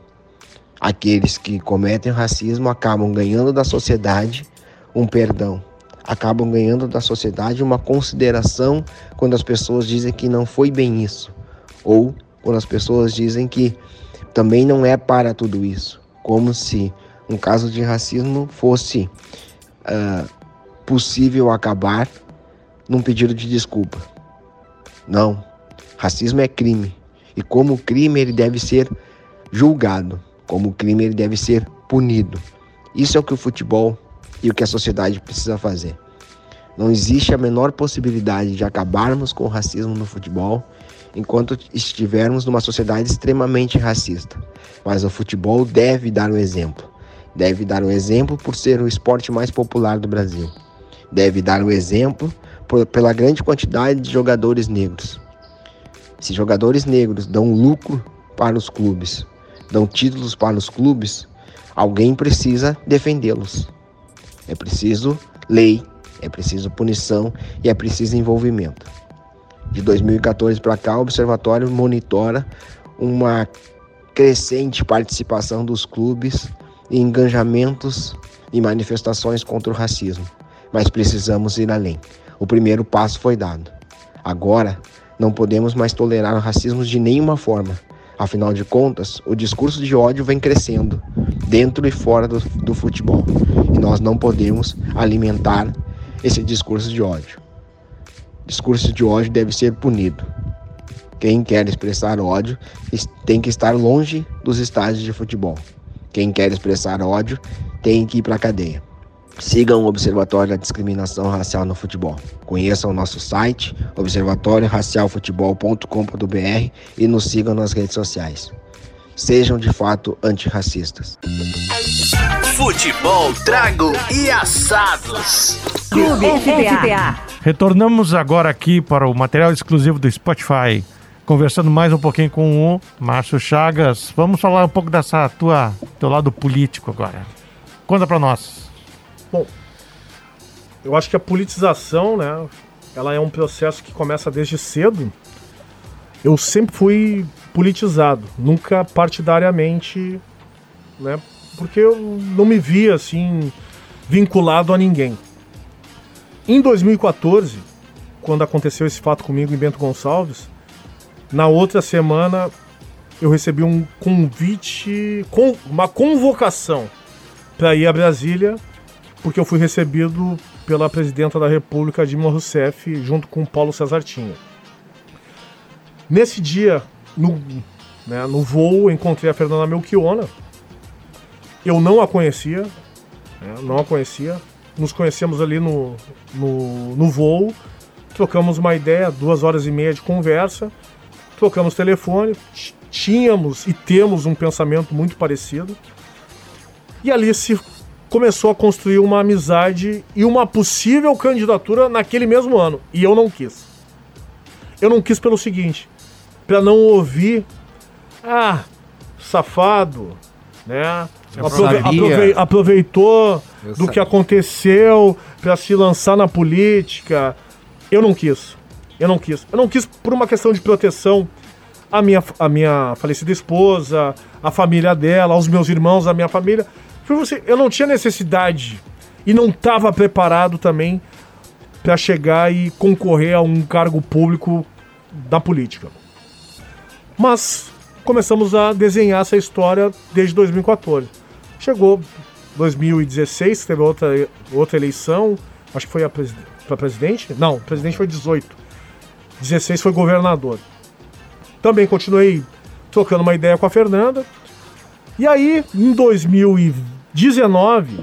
Aqueles que cometem racismo acabam ganhando da sociedade um perdão acabam ganhando da sociedade uma consideração quando as pessoas dizem que não foi bem isso, ou quando as pessoas dizem que também não é para tudo isso, como se um caso de racismo fosse uh, possível acabar num pedido de desculpa. Não, racismo é crime e como crime ele deve ser julgado, como crime ele deve ser punido. Isso é o que o futebol e o que a sociedade precisa fazer. Não existe a menor possibilidade de acabarmos com o racismo no futebol enquanto estivermos numa sociedade extremamente racista. Mas o futebol deve dar o exemplo. Deve dar o exemplo por ser o esporte mais popular do Brasil. deve dar o exemplo por, pela grande quantidade de jogadores negros. Se jogadores negros dão lucro para os clubes, dão títulos para os clubes, alguém precisa defendê-los. É preciso lei, é preciso punição e é preciso envolvimento. De 2014 para cá, o observatório monitora uma crescente participação dos clubes em engajamentos e manifestações contra o racismo. Mas precisamos ir além. O primeiro passo foi dado. Agora, não podemos mais tolerar o racismo de nenhuma forma. Afinal de contas, o discurso de ódio vem crescendo, dentro e fora do, do futebol. E nós não podemos alimentar esse discurso de ódio. Discurso de ódio deve ser punido. Quem quer expressar ódio tem que estar longe dos estádios de futebol. Quem quer expressar ódio tem que ir para a cadeia. Sigam o Observatório da Discriminação Racial no Futebol. Conheçam o nosso site, observatorioracialfutebol.com.br e nos sigam nas redes sociais. Sejam de fato antirracistas. Futebol, trago e assados. Clube FTA. Retornamos agora aqui para o material exclusivo do Spotify. Conversando mais um pouquinho com o Márcio Chagas. Vamos falar um pouco dessa tua teu lado político agora. Conta para nós. Bom, eu acho que a politização, né, ela é um processo que começa desde cedo. Eu sempre fui politizado, nunca partidariamente, né, porque eu não me via assim vinculado a ninguém. Em 2014, quando aconteceu esse fato comigo em Bento Gonçalves, na outra semana eu recebi um convite, uma convocação para ir a Brasília porque eu fui recebido pela presidenta da República, Dilma Rousseff, junto com Paulo Cesar Tinha. Nesse dia, no, né, no voo, encontrei a Fernanda Melchiona. Eu não a conhecia, né, não a conhecia. Nos conhecemos ali no, no, no voo, trocamos uma ideia, duas horas e meia de conversa, trocamos telefone, tínhamos e temos um pensamento muito parecido. E ali se começou a construir uma amizade e uma possível candidatura naquele mesmo ano. E eu não quis. Eu não quis pelo seguinte: para não ouvir, ah, safado, né? Aprove aprove aproveitou eu do sabia. que aconteceu para se lançar na política. Eu não quis. Eu não quis. Eu não quis por uma questão de proteção à minha, à minha falecida esposa, à família dela, aos meus irmãos, à minha família. Você, eu não tinha necessidade e não estava preparado também para chegar e concorrer a um cargo público da política. Mas começamos a desenhar essa história desde 2014. Chegou 2016, teve outra, outra eleição, acho que foi para presid presidente? Não, presidente foi 18. 16 foi governador. Também continuei trocando uma ideia com a Fernanda. E aí, em 2020, 19,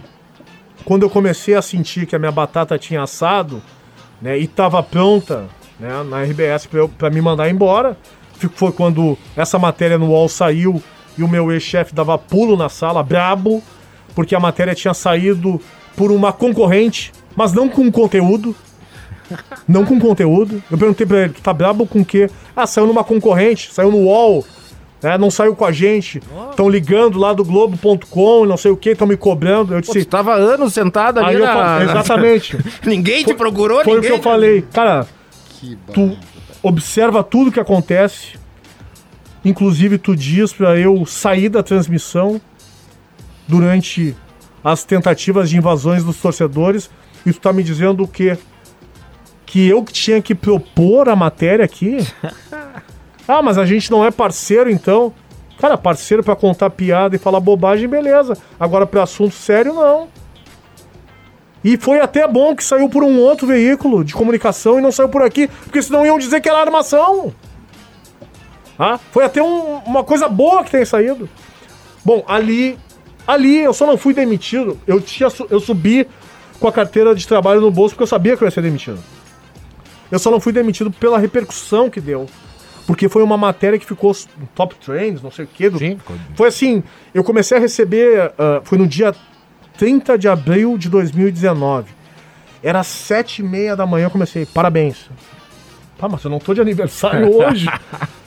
quando eu comecei a sentir que a minha batata tinha assado, né, e estava pronta, né, na RBS para me mandar embora, foi quando essa matéria no UOL saiu e o meu ex-chefe dava pulo na sala, brabo, porque a matéria tinha saído por uma concorrente, mas não com conteúdo. Não com conteúdo. Eu perguntei pra ele, tá brabo com o quê? Ah, saiu numa concorrente, saiu no UOL, né? Não saiu com a gente. Estão ligando lá do Globo.com, não sei o que, estão me cobrando. Eu disse. Pô, tava anos sentado ali na... falei, Exatamente. ninguém te procurou, foi ninguém. Foi o que eu falei. Cara, tu observa tudo que acontece. Inclusive, tu diz pra eu sair da transmissão durante as tentativas de invasões dos torcedores. E tu tá me dizendo o quê? Que eu que tinha que propor a matéria aqui? Ah, mas a gente não é parceiro então. Cara, parceiro para contar piada e falar bobagem, beleza. Agora para assunto sério, não. E foi até bom que saiu por um outro veículo de comunicação e não saiu por aqui, porque senão iam dizer que era armação. Ah, foi até um, uma coisa boa que tem saído. Bom, ali, ali eu só não fui demitido. Eu, tinha, eu subi com a carteira de trabalho no bolso porque eu sabia que eu ia ser demitido. Eu só não fui demitido pela repercussão que deu. Porque foi uma matéria que ficou top trends, não sei o quê. Do... Sim. Foi assim, eu comecei a receber, uh, foi no dia 30 de abril de 2019. Era sete e meia da manhã, eu comecei, parabéns. Pá, mas eu não tô de aniversário hoje.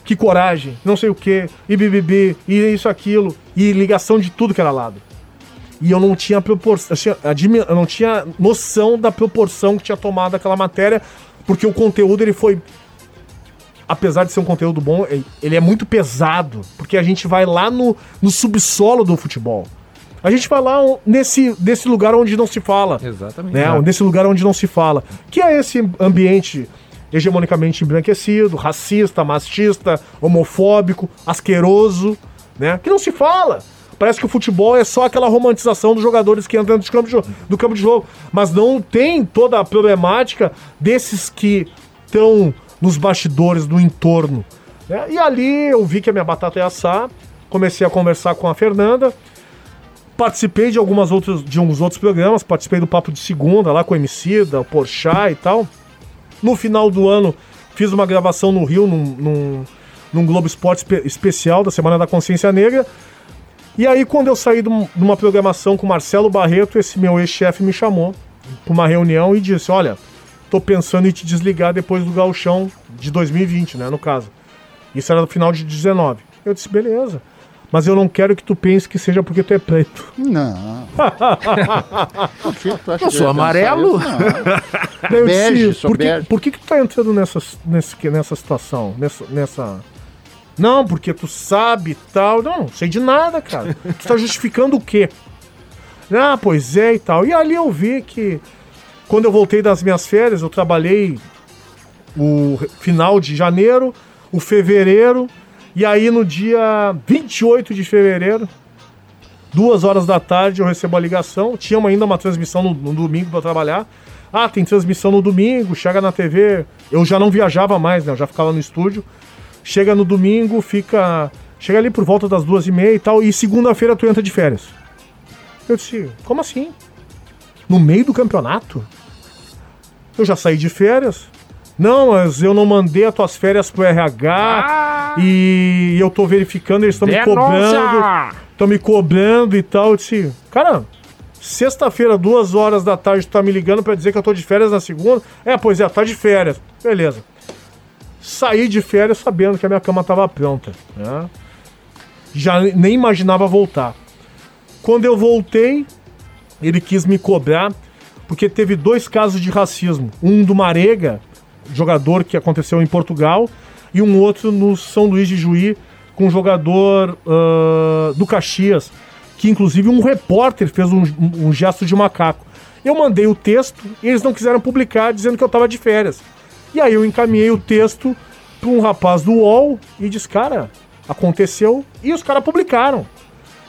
que coragem, não sei o quê, e bibibi, e isso, aquilo, e ligação de tudo que era lado. E eu não tinha proporção, eu não tinha noção da proporção que tinha tomado aquela matéria, porque o conteúdo ele foi apesar de ser um conteúdo bom, ele é muito pesado, porque a gente vai lá no, no subsolo do futebol. A gente vai lá nesse, nesse lugar onde não se fala. Exatamente. Né? Nesse lugar onde não se fala. Que é esse ambiente hegemonicamente embranquecido, racista, machista, homofóbico, asqueroso, né? Que não se fala. Parece que o futebol é só aquela romantização dos jogadores que entram do campo de, do campo de jogo. Mas não tem toda a problemática desses que estão nos bastidores, no entorno. Né? E ali eu vi que a minha batata ia assar, comecei a conversar com a Fernanda, participei de algumas outras, de uns outros programas, participei do Papo de Segunda lá com o MC, da Porchat e tal. No final do ano fiz uma gravação no Rio, num, num, num Globo Esporte especial da Semana da Consciência Negra. E aí, quando eu saí de uma programação com Marcelo Barreto, esse meu ex-chefe me chamou para uma reunião e disse: Olha, tô pensando em te desligar depois do gauchão de 2020, né, no caso. Isso era no final de 19. Eu disse, beleza. Mas eu não quero que tu pense que seja porque tu é preto. Não. eu sou amarelo. eu bege, disse, por, que, por que, que tu tá entrando nessa, nessa, nessa situação? Nessa, nessa. Não, porque tu sabe tal. Não, não sei de nada, cara. tu tá justificando o quê? Ah, pois é e tal. E ali eu vi que quando eu voltei das minhas férias, eu trabalhei o final de janeiro, o fevereiro, e aí no dia 28 de fevereiro, duas horas da tarde, eu recebo a ligação. Tinha ainda uma transmissão no, no domingo para trabalhar. Ah, tem transmissão no domingo, chega na TV. Eu já não viajava mais, né? Eu já ficava no estúdio. Chega no domingo, fica. Chega ali por volta das duas e meia e tal. E segunda-feira tu entra de férias. Eu disse, como assim? No meio do campeonato? Eu já saí de férias. Não, mas eu não mandei as tuas férias pro RH ah! e eu tô verificando, eles estão me cobrando. Estão me cobrando e tal. Eu disse, cara, sexta-feira, duas horas da tarde, tu tá me ligando para dizer que eu tô de férias na segunda? É, pois é, tá de férias. Beleza. Saí de férias sabendo que a minha cama tava pronta. Né? Já nem imaginava voltar. Quando eu voltei, ele quis me cobrar porque teve dois casos de racismo. Um do Marega, jogador que aconteceu em Portugal, e um outro no São Luís de Juí, com um jogador uh, do Caxias, que inclusive um repórter fez um, um, gesto de macaco. Eu mandei o texto eles não quiseram publicar, dizendo que eu estava de férias. E aí eu encaminhei o texto para um rapaz do UOL e disse, cara, aconteceu, e os caras publicaram.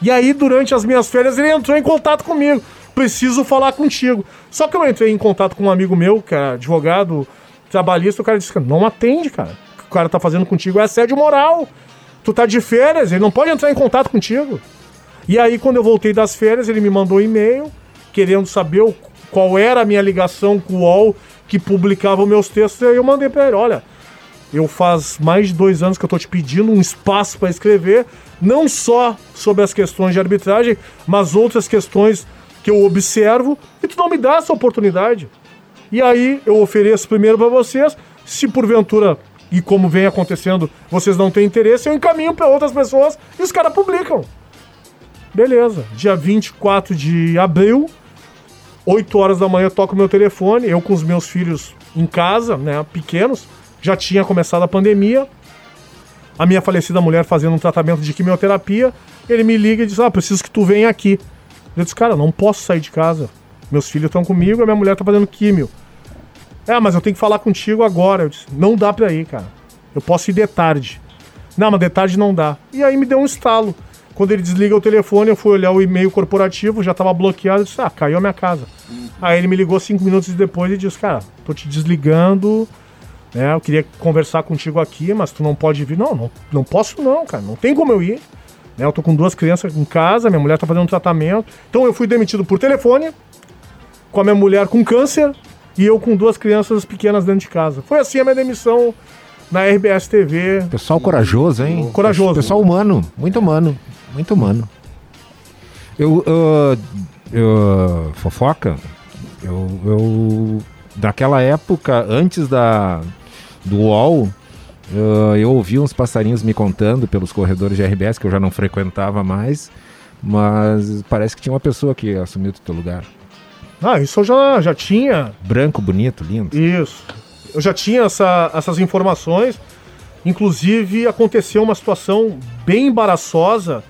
E aí, durante as minhas férias, ele entrou em contato comigo preciso falar contigo. Só que eu entrei em contato com um amigo meu, que é advogado trabalhista, o cara disse, não atende, cara. O que o cara tá fazendo contigo é assédio moral. Tu tá de férias, ele não pode entrar em contato contigo. E aí, quando eu voltei das férias, ele me mandou um e-mail querendo saber o, qual era a minha ligação com o UOL que publicava meus textos. E aí eu mandei pra ele, olha, eu faz mais de dois anos que eu tô te pedindo um espaço para escrever, não só sobre as questões de arbitragem, mas outras questões que eu observo e tu não me dá essa oportunidade. E aí eu ofereço primeiro para vocês, se porventura e como vem acontecendo, vocês não têm interesse, eu encaminho para outras pessoas e os caras publicam. Beleza. Dia 24 de abril, 8 horas da manhã, toco meu telefone, eu com os meus filhos em casa, né, pequenos, já tinha começado a pandemia. A minha falecida mulher fazendo um tratamento de quimioterapia, ele me liga e diz: "Ah, preciso que tu venha aqui". Eu disse, cara, não posso sair de casa. Meus filhos estão comigo, a minha mulher tá fazendo químio. É, mas eu tenho que falar contigo agora. Eu disse, não dá pra ir, cara. Eu posso ir de tarde. Não, mas de tarde não dá. E aí me deu um estalo. Quando ele desliga o telefone, eu fui olhar o e-mail corporativo, já tava bloqueado. Eu disse, ah, caiu a minha casa. Aí ele me ligou cinco minutos depois e disse, cara, tô te desligando. Né, eu queria conversar contigo aqui, mas tu não pode vir. Não, não, não posso não, cara. Não tem como eu ir. Né? Eu tô com duas crianças em casa, minha mulher tá fazendo um tratamento. Então eu fui demitido por telefone, com a minha mulher com câncer e eu com duas crianças pequenas dentro de casa. Foi assim a minha demissão na RBS TV. Pessoal corajoso, hein? Corajoso. Pessoal humano, muito humano, muito humano. Eu, uh, eu fofoca, Eu, eu naquela época, antes da do UOL, uh, eu ouvi uns passarinhos me contando pelos corredores de RBS, que eu já não frequentava mais, mas parece que tinha uma pessoa que assumiu o teu lugar. Ah, isso eu já, já tinha. Branco, bonito, lindo. Isso. Eu já tinha essa, essas informações. Inclusive, aconteceu uma situação bem embaraçosa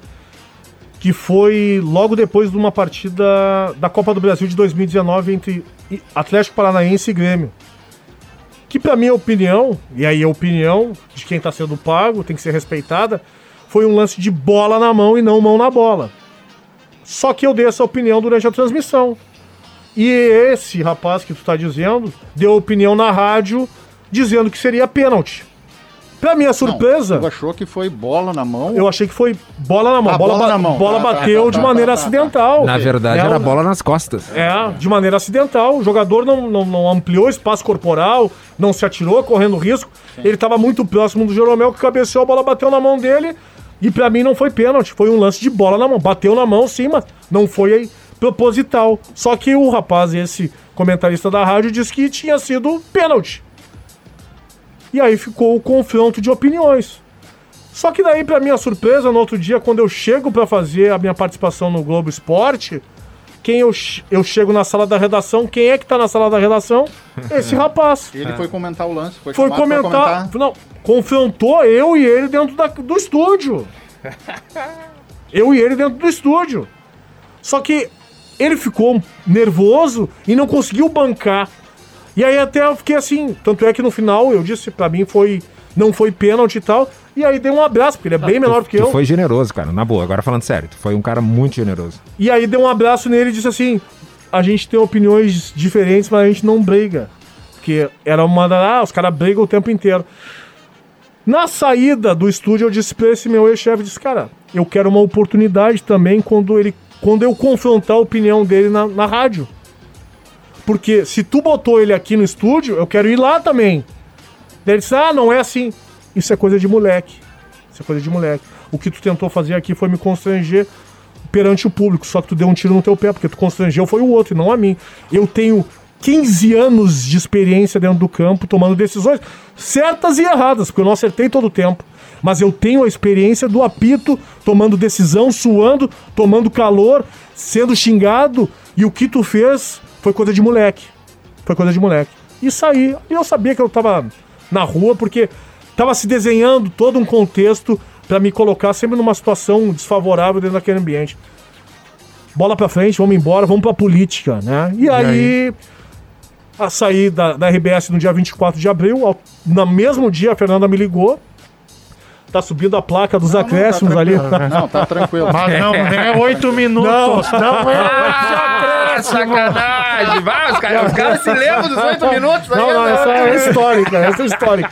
que foi logo depois de uma partida da Copa do Brasil de 2019 entre Atlético Paranaense e Grêmio. Que, para minha opinião, e aí a opinião de quem está sendo pago tem que ser respeitada, foi um lance de bola na mão e não mão na bola. Só que eu dei essa opinião durante a transmissão. E esse rapaz que tu está dizendo deu opinião na rádio dizendo que seria pênalti. Pra minha surpresa. Não, tu achou que foi bola na mão? Eu achei que foi bola na mão. Ah, bola, bola na mão. bola Tá, tá, bateu tá, de tá, maneira tá, tá, tá. acidental. Na verdade, É, era bola nas costas. É, de maneira acidental. O jogador não, não, não ampliou o espaço corporal, não se atirou, correndo risco. Ele estava muito próximo do Jeromel, que cabeceou, a bola bateu na mão dele. E pra mim não foi pênalti, foi um lance de bola na mão. Bateu na mão, sim, mas não foi aí proposital. Só que o rapaz, esse comentarista da rádio, disse que tinha sido pênalti. E aí ficou o confronto de opiniões. Só que daí, pra minha surpresa, no outro dia, quando eu chego pra fazer a minha participação no Globo Esporte, quem eu, eu chego na sala da redação, quem é que tá na sala da redação? Esse rapaz. Ele foi comentar o lance, foi, Foi pra comentar, Não, confrontou eu e ele dentro da- do estúdio. Eu e ele dentro do estúdio. Só que ele ficou nervoso e não conseguiu bancar. E aí até eu fiquei assim, tanto é que no final eu disse pra mim foi não foi pênalti e tal. E aí dei um abraço, porque ele é bem menor do que tu eu. foi generoso, cara, na boa. Agora falando sério, tu foi um cara muito generoso. E aí deu um abraço nele e disse assim: a gente tem opiniões diferentes, mas a gente não briga. Porque era uma. Ah, os caras brigam o tempo inteiro. Na saída do estúdio, eu disse pra esse meu ex-chefe, disse, cara, eu quero uma oportunidade também quando ele. Quando eu confrontar a opinião dele na, na rádio. Porque se tu botou ele aqui no estúdio, eu quero ir lá também. Daí ele disse, ah, não é assim. Isso é coisa de moleque. Isso é coisa de moleque. O que tu tentou fazer aqui foi me constranger perante o público. Só que tu deu um tiro no teu pé, porque tu constrangeu foi o outro, e não a mim. Eu tenho 15 anos de experiência dentro do campo, tomando decisões certas e erradas, porque eu não acertei todo o tempo. Mas eu tenho a experiência do apito, tomando decisão, suando, tomando calor, sendo xingado. E o que tu fez foi coisa de moleque. Foi coisa de moleque. E saí. E eu sabia que eu tava na rua, porque tava se desenhando todo um contexto para me colocar sempre numa situação desfavorável dentro daquele ambiente. Bola pra frente, vamos embora, vamos pra política, né? E, aí, a sair da, da RBS no dia 24 de abril, ao, no mesmo dia a Fernanda me ligou. Tá subindo a placa dos acréscimos ali. Não, tá tranquilo. Mas não, não é oito minutos. Não, é Sacanagem! Vai, os caras os caras se lembram dos oito minutos Não, não, essa é histórica, essa é histórica.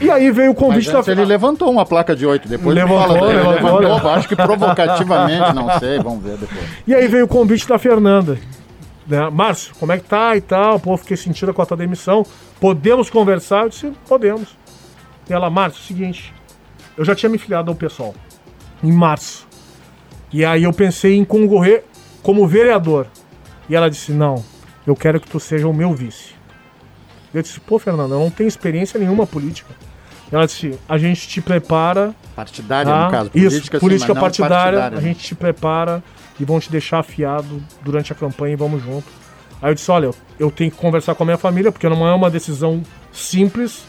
E aí veio o Mas convite da ele levantou uma placa de 8, depois ele Levantou, fala, levantou, levantou, né? acho que provocativamente, não sei, vamos ver depois. E aí veio o convite da Fernanda. Né? Márcio, como é que tá e tal? Pô, fiquei sentida com a tua demissão. Podemos conversar? Eu disse, podemos. E ela, Márcio, seguinte, eu já tinha me filiado ao pessoal em março. E aí eu pensei em concorrer como vereador. E ela disse, não, eu quero que tu seja o meu vice. Eu disse, pô, Fernanda, eu não tenho experiência nenhuma política. Ela disse, a gente te prepara Partidária, Tá? no caso. Isso, Política, sim, política partidária, partidária, a né? gente te prepara e vão te deixar afiado durante a campanha e vamos junto. Aí eu disse, olha, eu- tenho que conversar com a minha família, porque não é uma decisão simples,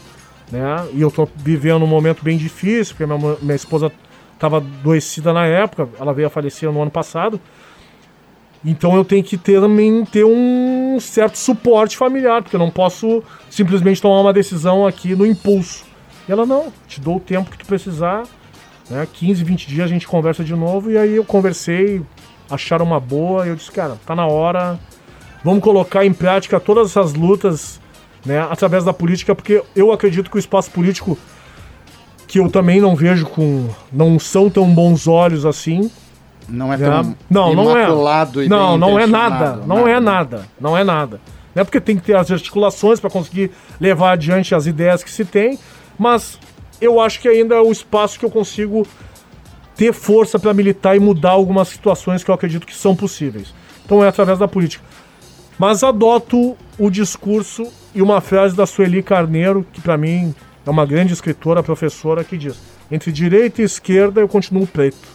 né? E eu tô vivendo um momento bem difícil, porque minha, minha esposa estava adoecida na época, ela veio a falecer no ano passado. Então eu tenho que ter, também ter um certo suporte familiar, porque eu não posso simplesmente tomar uma decisão aqui no impulso. E ela, não, te dou o tempo que tu precisar, né? 15, 20 dias a gente conversa de novo, e aí eu conversei, acharam uma boa, e eu disse, cara, tá na hora, vamos colocar em prática todas essas lutas, né, através da política, porque eu acredito que o espaço político, que eu também não vejo com. não são tão bons olhos assim, Não é né? tão não, não é. Não, não é nada. Não é nada. Não é nada. Não é porque tem que ter as articulações para conseguir levar adiante as ideias que se tem, mas eu acho que ainda é o espaço que eu consigo ter força para militar e mudar algumas situações que eu acredito que são possíveis. Então é através da política. Mas adoto o discurso e uma frase da Sueli Carneiro, que para mim é uma grande escritora, professora, que diz: entre direita e esquerda eu continuo preto.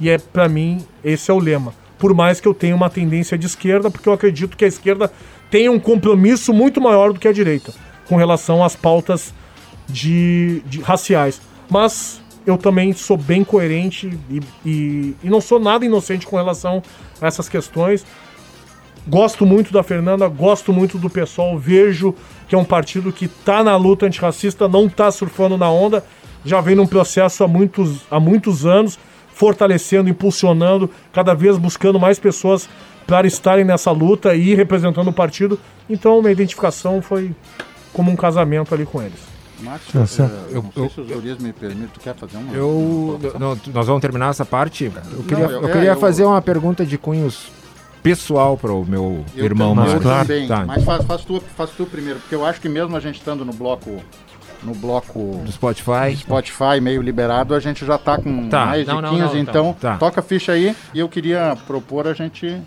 E é para mim esse é o lema. Por mais que eu tenha uma tendência de esquerda, porque eu acredito que a esquerda tem um compromisso muito maior do que a direita com relação às pautas de, de raciais. Mas eu também sou bem coerente e, e, e não sou nada inocente com relação a essas questões. Gosto muito da Fernanda, gosto muito do pessoal, vejo que é um partido que está na luta antirracista, não está surfando na onda, já vem num processo há muitos, há muitos anos, fortalecendo, impulsionando, cada vez buscando mais pessoas para estarem nessa luta e representando o partido. Então, minha identificação foi como um casamento ali com eles. Márcio, Tá eh, certo. eu, não sei se os gurias me permitem, tu quer fazer uma? Eu, não, nós vamos terminar essa parte. Eu queria, eu- eu é, queria eu- fazer uma pergunta de cunhos pessoal para o meu Eu irmão Márcio. eu também, Tá. mas faz, faz, tu, faz tu primeiro, porque eu acho que mesmo a gente estando no bloco no bloco do Spotify, Spotify meio liberado, a gente já tá com Tá, mais não, de não, 15, não, então tá, tá. toca a ficha aí e eu queria propor a gente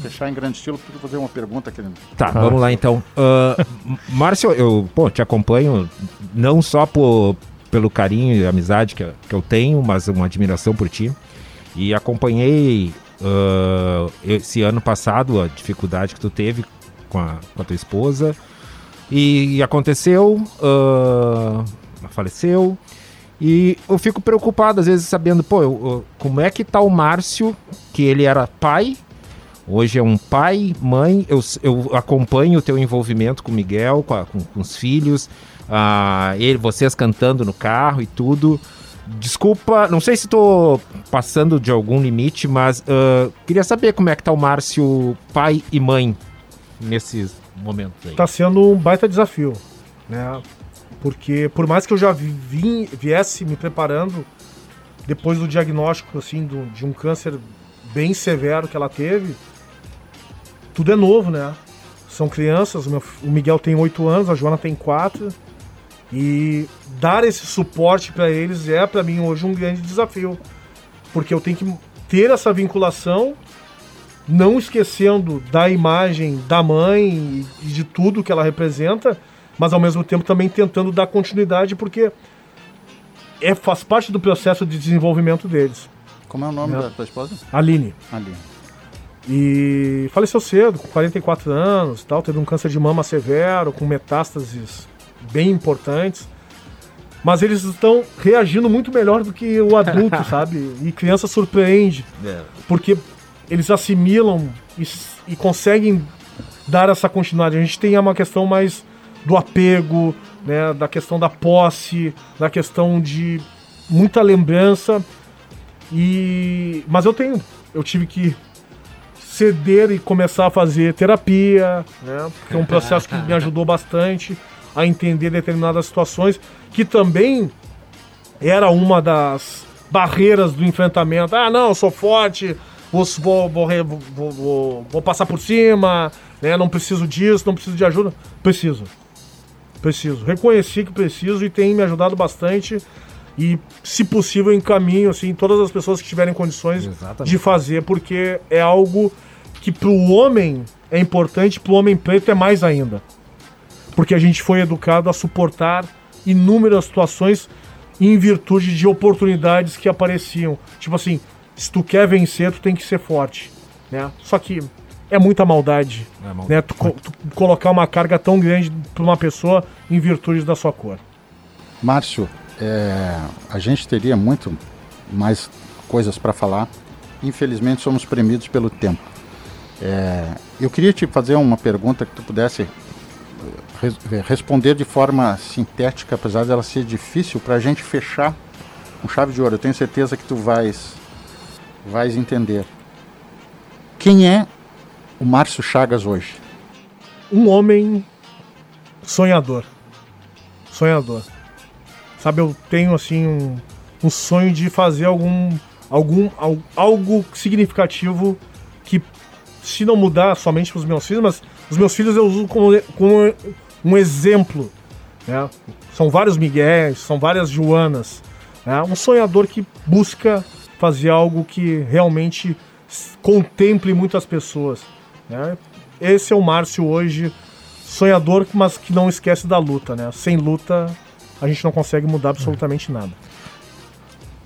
fechar em grande estilo, porque vou fazer uma pergunta aqui. Tá, vamos lá então. Ah, M- Márcio, eu pô, te acompanho não só por, pelo carinho e amizade que, eu- que eu tenho, mas uma admiração por ti. E acompanhei ah, esse ano passado a dificuldade que tu teve com a, com a tua esposa. E, aconteceu, ah, ela faleceu. E eu fico preocupado às vezes sabendo, pô, eu- eu- como é que tá o Márcio, que ele era pai, Hoje é um pai, mãe. Eu, eu acompanho o teu envolvimento com o Miguel, com, a- com- com os filhos, ah, ele, vocês cantando no carro e tudo. Desculpa, não sei se estou passando de algum limite, mas ah, queria saber como é que tá o Márcio, pai e mãe, nesses momentos aí. Tá sendo um baita desafio, né? Porque por mais que eu já vim, viesse me preparando depois do diagnóstico assim do- de um câncer bem severo que ela teve, tudo é novo, né? São crianças, o, meu o Miguel tem 8 anos, a Joana tem 4. E dar esse suporte para eles é para mim hoje um grande desafio, porque eu tenho que ter essa vinculação não esquecendo da imagem da mãe e de tudo que ela representa, mas ao mesmo tempo também tentando dar continuidade, porque é, faz parte do processo de desenvolvimento deles. Como é o nome Né? da tua esposa? Aline. Aline. E faleceu cedo, com 44 anos, tal, teve um câncer de mama severo, com metástases bem importantes. Mas eles estão reagindo muito melhor do que o adulto, sabe? E criança surpreende porque eles assimilam e, e conseguem dar essa continuidade. A gente tem uma questão mais do apego, né, da questão da posse, da questão de muita lembrança. E mas eu tenho, eu tive que ceder e começar a fazer terapia, né? Que é um processo que me ajudou bastante a entender determinadas situações, que também era uma das barreiras do enfrentamento. Ah, não, eu sou forte, vou, vou, vou, vou- passar por cima, né? não preciso disso, não preciso de ajuda. Preciso. Preciso. Reconheci que preciso e tem me ajudado bastante. E, se possível, encaminho assim, todas as pessoas que tiverem condições de fazer, porque é algo que para o homem é importante, para o homem preto é mais ainda. Porque a gente foi educado a suportar inúmeras situações em virtude de oportunidades que apareciam. Tipo assim, se tu quer vencer, tu tem que ser forte. Né? Só que é muita maldade, É maldade. né? Tu, tu colocar uma carga tão grande para uma pessoa em virtude da sua cor. Márcio, é, a gente teria muito mais coisas para falar. Infelizmente, somos premidos pelo tempo. É, eu queria te fazer uma pergunta que tu pudesse eh, res- eh, responder de forma sintética, apesar dela ser difícil, para a gente fechar com chave de ouro. Eu tenho certeza que tu vais, vais entender. Quem é o Márcio Chagas hoje? um homem sonhador. Sonhador. Sabe, eu tenho assim um, um sonho de fazer algum, algum al- algo significativo que se não mudar somente para os meus filhos, mas os meus filhos eu uso como, como um exemplo. né? São vários Miguéis, são várias Joanas. né? Um sonhador que busca fazer algo que realmente contemple muitas pessoas. né? esse é o Márcio hoje, sonhador, mas que não esquece da luta, né? Sem luta, a gente não consegue mudar absolutamente nada.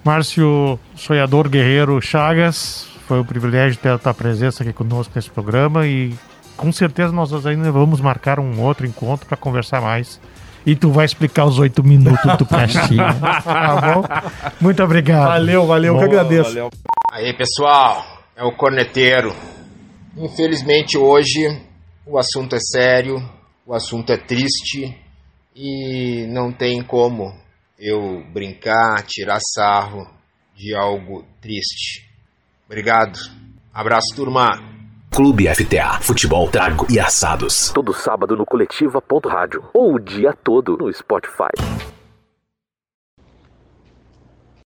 Márcio Sonhador Guerreiro Chagas, foi um privilégio ter a tua presença aqui conosco nesse programa e com certeza nós ainda vamos marcar um outro encontro para conversar mais. E tu vai explicar os oito minutos do castigo. tá bom? Muito obrigado. Valeu, valeu, que agradeço. Valeu. Aí, pessoal, é o corneteiro. Infelizmente hoje o assunto é sério, o assunto é triste e não tem como eu brincar, tirar sarro de algo triste. Obrigado. Abraço, turma. Clube FTA, futebol, trago e assados. Todo sábado no coletiva.rádio ou o dia todo no Spotify.